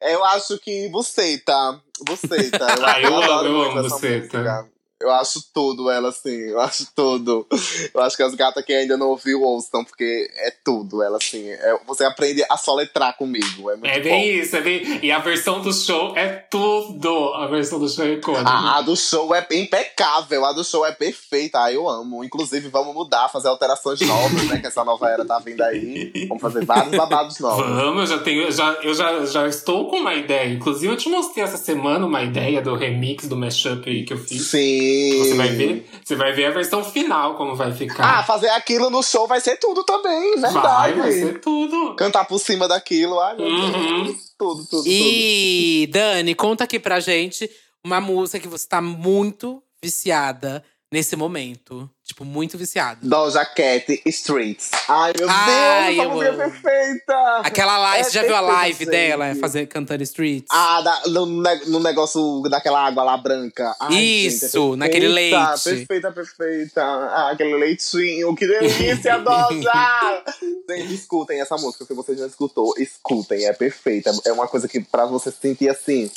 Eu acho que Buceta. Buceta. Eu, Ah, eu adoro amo, eu amo essa Buceta. Eu acho tudo ela, assim. Eu acho tudo. Eu acho que as gatas que ainda não ouviu ouçam, porque é tudo ela, assim. É- você aprende a soletrar comigo. É muito É bom. bem isso, é bem. E a versão do show é tudo. A versão do show é icônica. A, a do show é impecável, a do show é perfeita. Ah, eu amo. Inclusive, vamos mudar, fazer alterações novas, né? Que essa nova era tá vindo aí. Vamos fazer vários babados novos. Vamos, eu já tenho, já, eu já, já estou com uma ideia. Inclusive, eu te mostrei essa semana uma ideia do remix do mashup que eu fiz. Sim. Você vai ver, você vai ver a versão final como vai Ah, ficar. fazer aquilo no show vai ser tudo também, verdade. vai, vai ser tudo. Cantar por cima daquilo, ai meu Uhum. Deus. Tudo, tudo, tudo. E, Dani, conta aqui pra gente uma música que você tá muito viciada nesse momento. Tipo, muito viciada. Doja Cat Streets. Ai, meu Ai, Deus, essa música é perfeita! Aquela live, É você já viu a live gente. dela fazer, cantando Streets? Ah, da- no, no negócio daquela água lá branca. Ai, Isso, gente, é naquele leite. Perfeita, perfeita. Ah, aquele leitinho, que delícia, Doja! Gente, escutem essa música, se você já escutou, escutem, é perfeita. É uma coisa que pra você se sentir assim.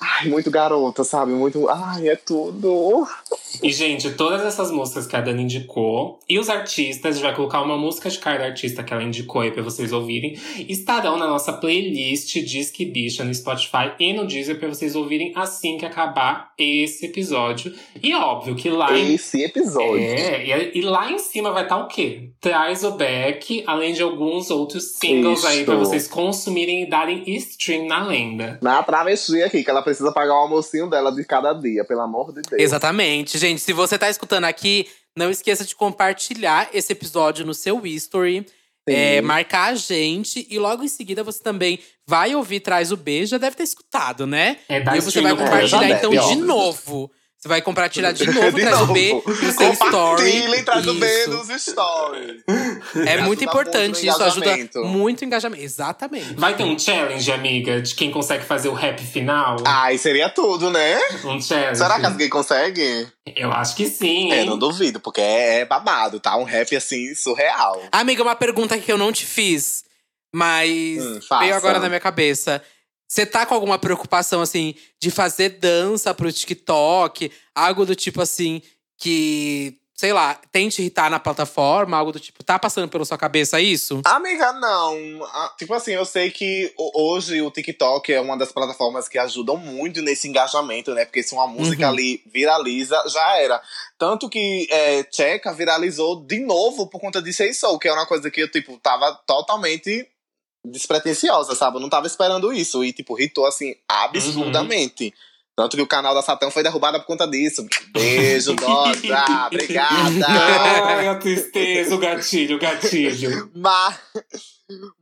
Ai, muito garota, sabe? Muito. Ai, é tudo. E, gente, todas essas músicas que a Dani indicou e os artistas, a gente vai colocar uma música de cada artista que ela indicou aí pra vocês ouvirem, estarão na nossa playlist Disque Bicha no Spotify e no Deezer pra vocês ouvirem assim que acabar esse episódio. E óbvio que lá em Esse episódio. É, e, e lá em cima vai estar o quê? Traz o Beck, além de alguns outros singles aí Isso. pra vocês consumirem e darem stream na lenda. Na travesti aqui, que ela precisa pagar o almocinho dela de cada dia, pelo amor de Deus. Exatamente. Gente, se você tá escutando aqui, não esqueça de compartilhar esse episódio no seu history. É, marcar a gente e logo em seguida você também vai ouvir Traz o B, já deve ter escutado, né? É, e você vai compartilhar então deve, de óbvio. novo. Você vai compartilhar de novo De Traz o novo. B no seu story. Traz o B Isso. nos stories. É muito importante, isso ajuda muito o engajamento. Exatamente. Vai ter um challenge, amiga, de quem consegue fazer o rap final? Ai, seria tudo, né? Um challenge. Será que as gays conseguem? Eu acho que sim, É, hein? não duvido, porque é, é babado, tá? Um rap assim, surreal. Amiga, uma pergunta que eu não te fiz, mas Hum, veio agora na minha cabeça. Você tá com alguma preocupação, assim, de fazer dança pro TikTok? Algo do tipo assim, que, sei lá, tente irritar na plataforma, algo do tipo, tá passando pela sua cabeça isso? Amiga, não. Ah, Tipo assim, eu sei que ho- hoje o TikTok é uma das plataformas que ajudam muito nesse engajamento, né? Porque se uma música Uhum. ali viraliza, já era. Tanto que é, Tcheca viralizou de novo por conta de Sei Soul, que é uma coisa que eu, tipo, tava totalmente despretensiosa, sabe? Eu não tava esperando isso. E, tipo, hitou assim, absurdamente. Tanto que o canal da Satã foi derrubado por conta disso. Beijo, Doja. Obrigada. Ai, a tristeza, o gatilho, o gatilho. Mas,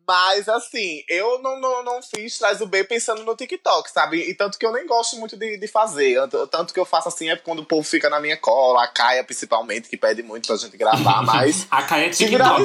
mas assim, eu não, não, não fiz Traz o B pensando no TikTok, sabe? E tanto que eu nem gosto muito de, de fazer. Tanto que eu faço assim é quando o povo fica na minha cola, a Caia principalmente, que pede muito pra gente gravar, mas. A Caia é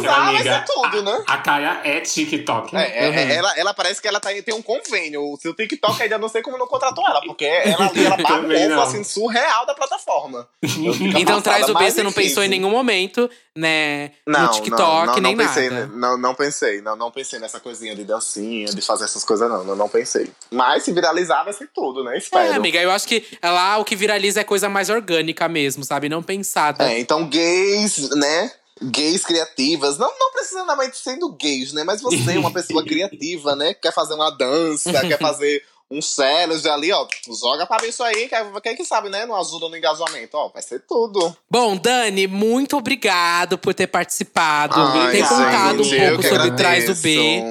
vai amiga. ser tudo, né? A, a Caia é TikTok. É, é, Uhum. é, ela, ela parece que ela tá, tem um convênio. O seu TikTok ainda não sei como não contratou ela, porque ela ali, ela paga um Também ovo não. assim, surreal da plataforma. Então traz o B, você não pensou em nenhum momento, né? Não, no TikTok, não, não, nem não pensei, nada. Não, não pensei, não, não pensei nessa coisinha de dancinha, de fazer essas coisas, não, não, não pensei. Mas se viralizar, vai ser tudo, né? Espero. É, amiga, eu acho que lá o que viraliza é coisa mais orgânica mesmo, sabe? Não pensada. É, então gays, né? Gays criativas, não, não precisamente sendo gays, né? Mas você, uma pessoa criativa, né? Quer fazer uma dança, quer fazer um challenge ali, ó. Joga pra ver isso aí, que é- quem que sabe, né? Não ajuda no engajamento, ó. Vai ser tudo. Bom, Dani, muito obrigado por ter participado, Ai, ter gente, contado um pouco sobre Trás do. B.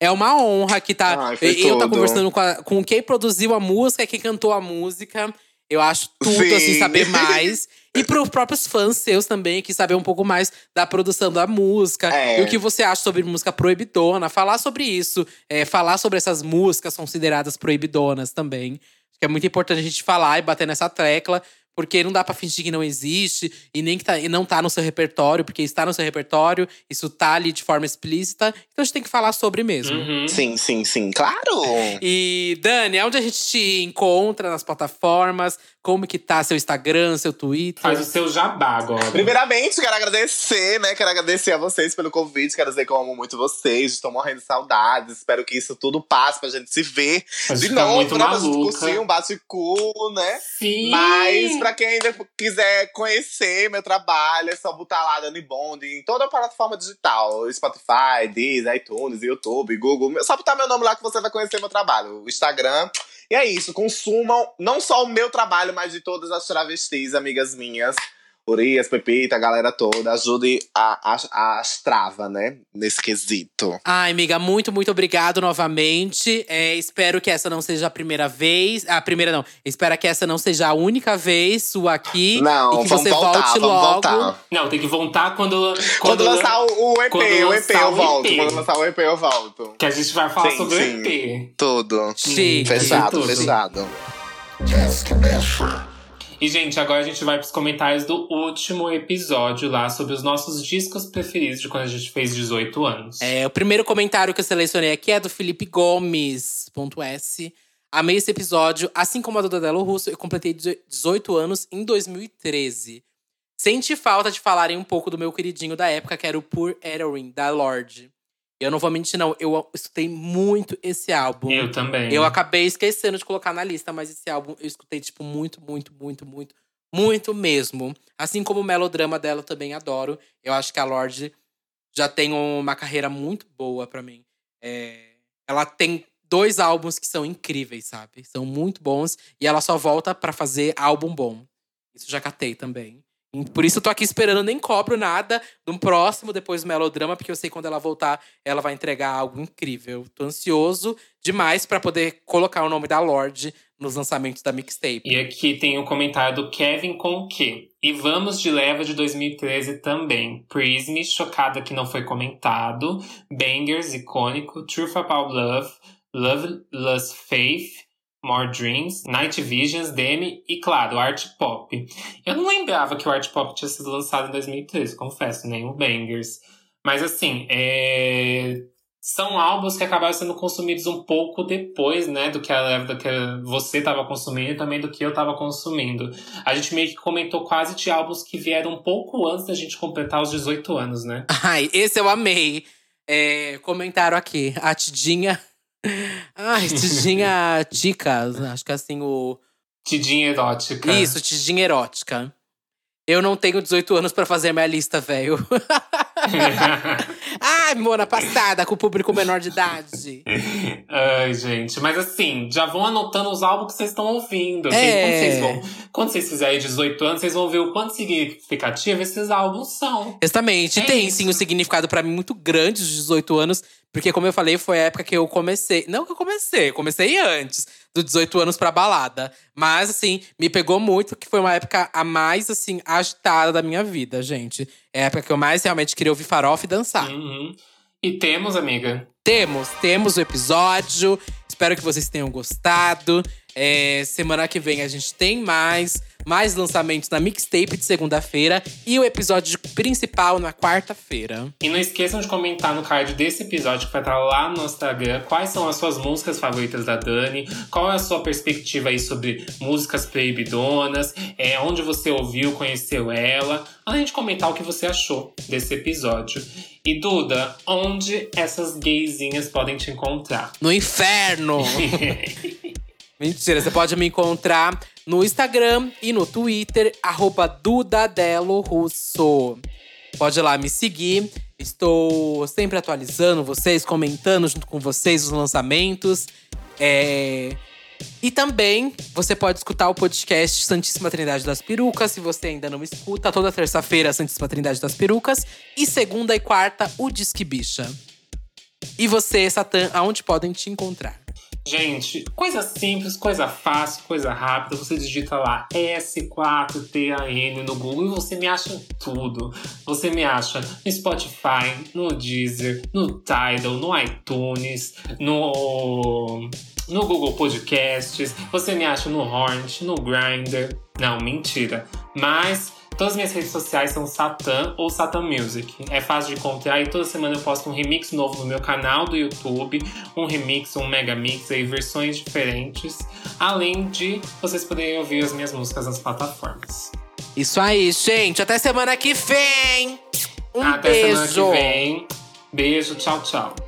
É uma honra que tá. Ai, eu tá tudo. conversando com, a- com quem produziu a música, quem cantou a música. Eu acho tudo, Sim. assim, saber mais. E pros próprios fãs seus também, que saber um pouco mais da produção da música. É. E o que você acha sobre música proibidona. Falar sobre isso. é, falar sobre essas músicas consideradas proibidonas também. Acho que é muito importante a gente falar e bater nessa tecla. Porque não dá pra fingir que não existe e nem que tá, e não tá no seu repertório, porque está no seu repertório, isso tá ali de forma explícita. Então a gente tem que falar sobre mesmo. Uhum. Sim, sim, sim, claro. E, Dani, onde a gente te encontra nas plataformas? Como que tá seu Instagram, seu Twitter? Faz o seu jabá agora. Primeiramente, quero agradecer, né? Quero agradecer a vocês pelo convite. Quero dizer que eu amo muito vocês. Estou morrendo de saudades. Espero que isso tudo passe pra gente se ver A gente de fica novo, muito né? Pra gente curtir um bate-cu, né? Sim! Mas pra quem ainda quiser conhecer meu trabalho, é só botar lá Dani Bond em toda a plataforma digital. Spotify, Deezer, iTunes, YouTube, Google. Só botar meu nome lá que você vai conhecer meu trabalho. O Instagram. E é isso, consumam não só o meu trabalho, mas de todas as travestis, amigas minhas. Urias, Pepita, a galera toda. Ajude a, a, a Strava, né? Nesse quesito. Ai, amiga, muito, muito obrigado novamente. É, espero que essa não seja a primeira vez. A primeira não. Espero que essa não seja a única vez sua aqui. Não, e que vamos você voltar, volte vamos logo. voltar. Não, tem que voltar quando. Quando, lançar o, o EP, quando o EP eu volto. EP. Quando lançar o EP eu volto. Que a gente vai falar Sim, sobre sim. o EP. Tudo. Chique. Fechado, Tudo. fechado. E, gente, agora a gente vai pros comentários do último episódio lá sobre os nossos discos preferidos de quando a gente fez 18 anos. É, o primeiro comentário que eu selecionei aqui é do Felipe Gomes, ponto S. Amei esse episódio, assim como a do Dadelo Russo, eu completei 18 anos em 2013. Senti falta de falarem um pouco do meu queridinho da época, que era o Poor Erin, da Lorde. Eu não vou mentir, não. Eu escutei muito esse álbum. Eu também. Eu acabei esquecendo de colocar na lista, mas esse álbum eu escutei, tipo, muito, muito, muito, muito, muito mesmo. Assim como o melodrama dela também adoro. Eu acho que a Lorde já tem uma carreira muito boa para mim. É... Ela tem dois álbuns que são incríveis, sabe? São muito bons. E ela só volta para fazer álbum bom. Isso já catei também. Por isso eu tô aqui esperando, nem cobro nada do próximo, depois do melodrama, porque eu sei quando ela voltar, ela vai entregar algo incrível. Tô ansioso demais para poder colocar o nome da Lorde nos lançamentos da mixtape. E aqui tem um comentário do Kevin com o quê? E vamos de leva de 2013 também. Prism, chocada que não foi comentado. Bangers, icônico. Truth About Love. Loveless Faith. More Dreams, Night Visions, Demi e, claro, Art Pop. Eu não lembrava que o Art Pop tinha sido lançado em 2013, confesso, nem o Bangers. Mas, assim, é... são álbuns que acabaram sendo consumidos um pouco depois, né, do que, a, do que você estava consumindo e também do que eu estava consumindo. A gente meio que comentou quase de álbuns que vieram um pouco antes da gente completar os 18 anos, né? Ai, esse eu amei. É, comentaram aqui, a Tidinha Ai, tidinha tica. Acho que é assim o. Tidinha erótica. Isso, tidinha erótica. Eu não tenho 18 anos para fazer minha lista, velho. Ai, mona passada com o público menor de idade. Ai, gente. Mas assim, já vão anotando os álbuns que vocês estão ouvindo. É. Quando, vocês vão, quando vocês fizerem 18 anos, vocês vão ver o quanto significativo esses álbuns são. Exatamente. É Tem isso. sim um significado para mim muito grande de 18 anos. Porque, como eu falei, foi a época que eu comecei. Não que eu comecei, comecei antes dos 18 anos pra balada. Mas, assim, me pegou muito, que foi uma época a mais, assim, agitada da minha vida, gente. É a época que eu mais realmente queria ouvir farofa e dançar. Uhum. E temos, amiga? Temos, temos o episódio. Espero que vocês tenham gostado. É, semana que vem a gente tem mais mais lançamentos na mixtape de segunda-feira e o episódio principal na quarta-feira. E não esqueçam de comentar no card desse episódio que vai estar lá no Instagram quais são as suas músicas favoritas da Dani, qual é a sua perspectiva aí sobre músicas proibidonas, é, onde você ouviu, conheceu ela, além de comentar o que você achou desse episódio. E Duda, onde essas gaysinhas podem te encontrar? No inferno! Mentira, você pode me encontrar no Instagram e no Twitter, Dudadelo Russo. Pode ir lá me seguir. Estou sempre atualizando vocês, comentando junto com vocês os lançamentos. É... E também você pode escutar o podcast Santíssima Trindade das Perucas, se você ainda não escuta. Toda terça-feira, Santíssima Trindade das Perucas. E segunda e quarta, o Disque Bicha. E você, Satã, aonde podem te encontrar? Gente, coisa simples, coisa fácil, coisa rápida. Você digita lá S4TAN no Google e você me acha tudo. Você me acha no Spotify, no Deezer, no Tidal, no iTunes, no no Google Podcasts, você me acha no Hornet, no Grindr. Não, mentira. Mas Todas as minhas redes sociais são Satan ou Satan Music. É fácil de encontrar e toda semana eu posto um remix novo no meu canal do YouTube, um remix, um mega mix aí, versões diferentes, além de vocês poderem ouvir as minhas músicas nas plataformas. Isso aí, gente. Até semana que vem. Um Até beijo. semana que vem. Beijo, tchau, tchau.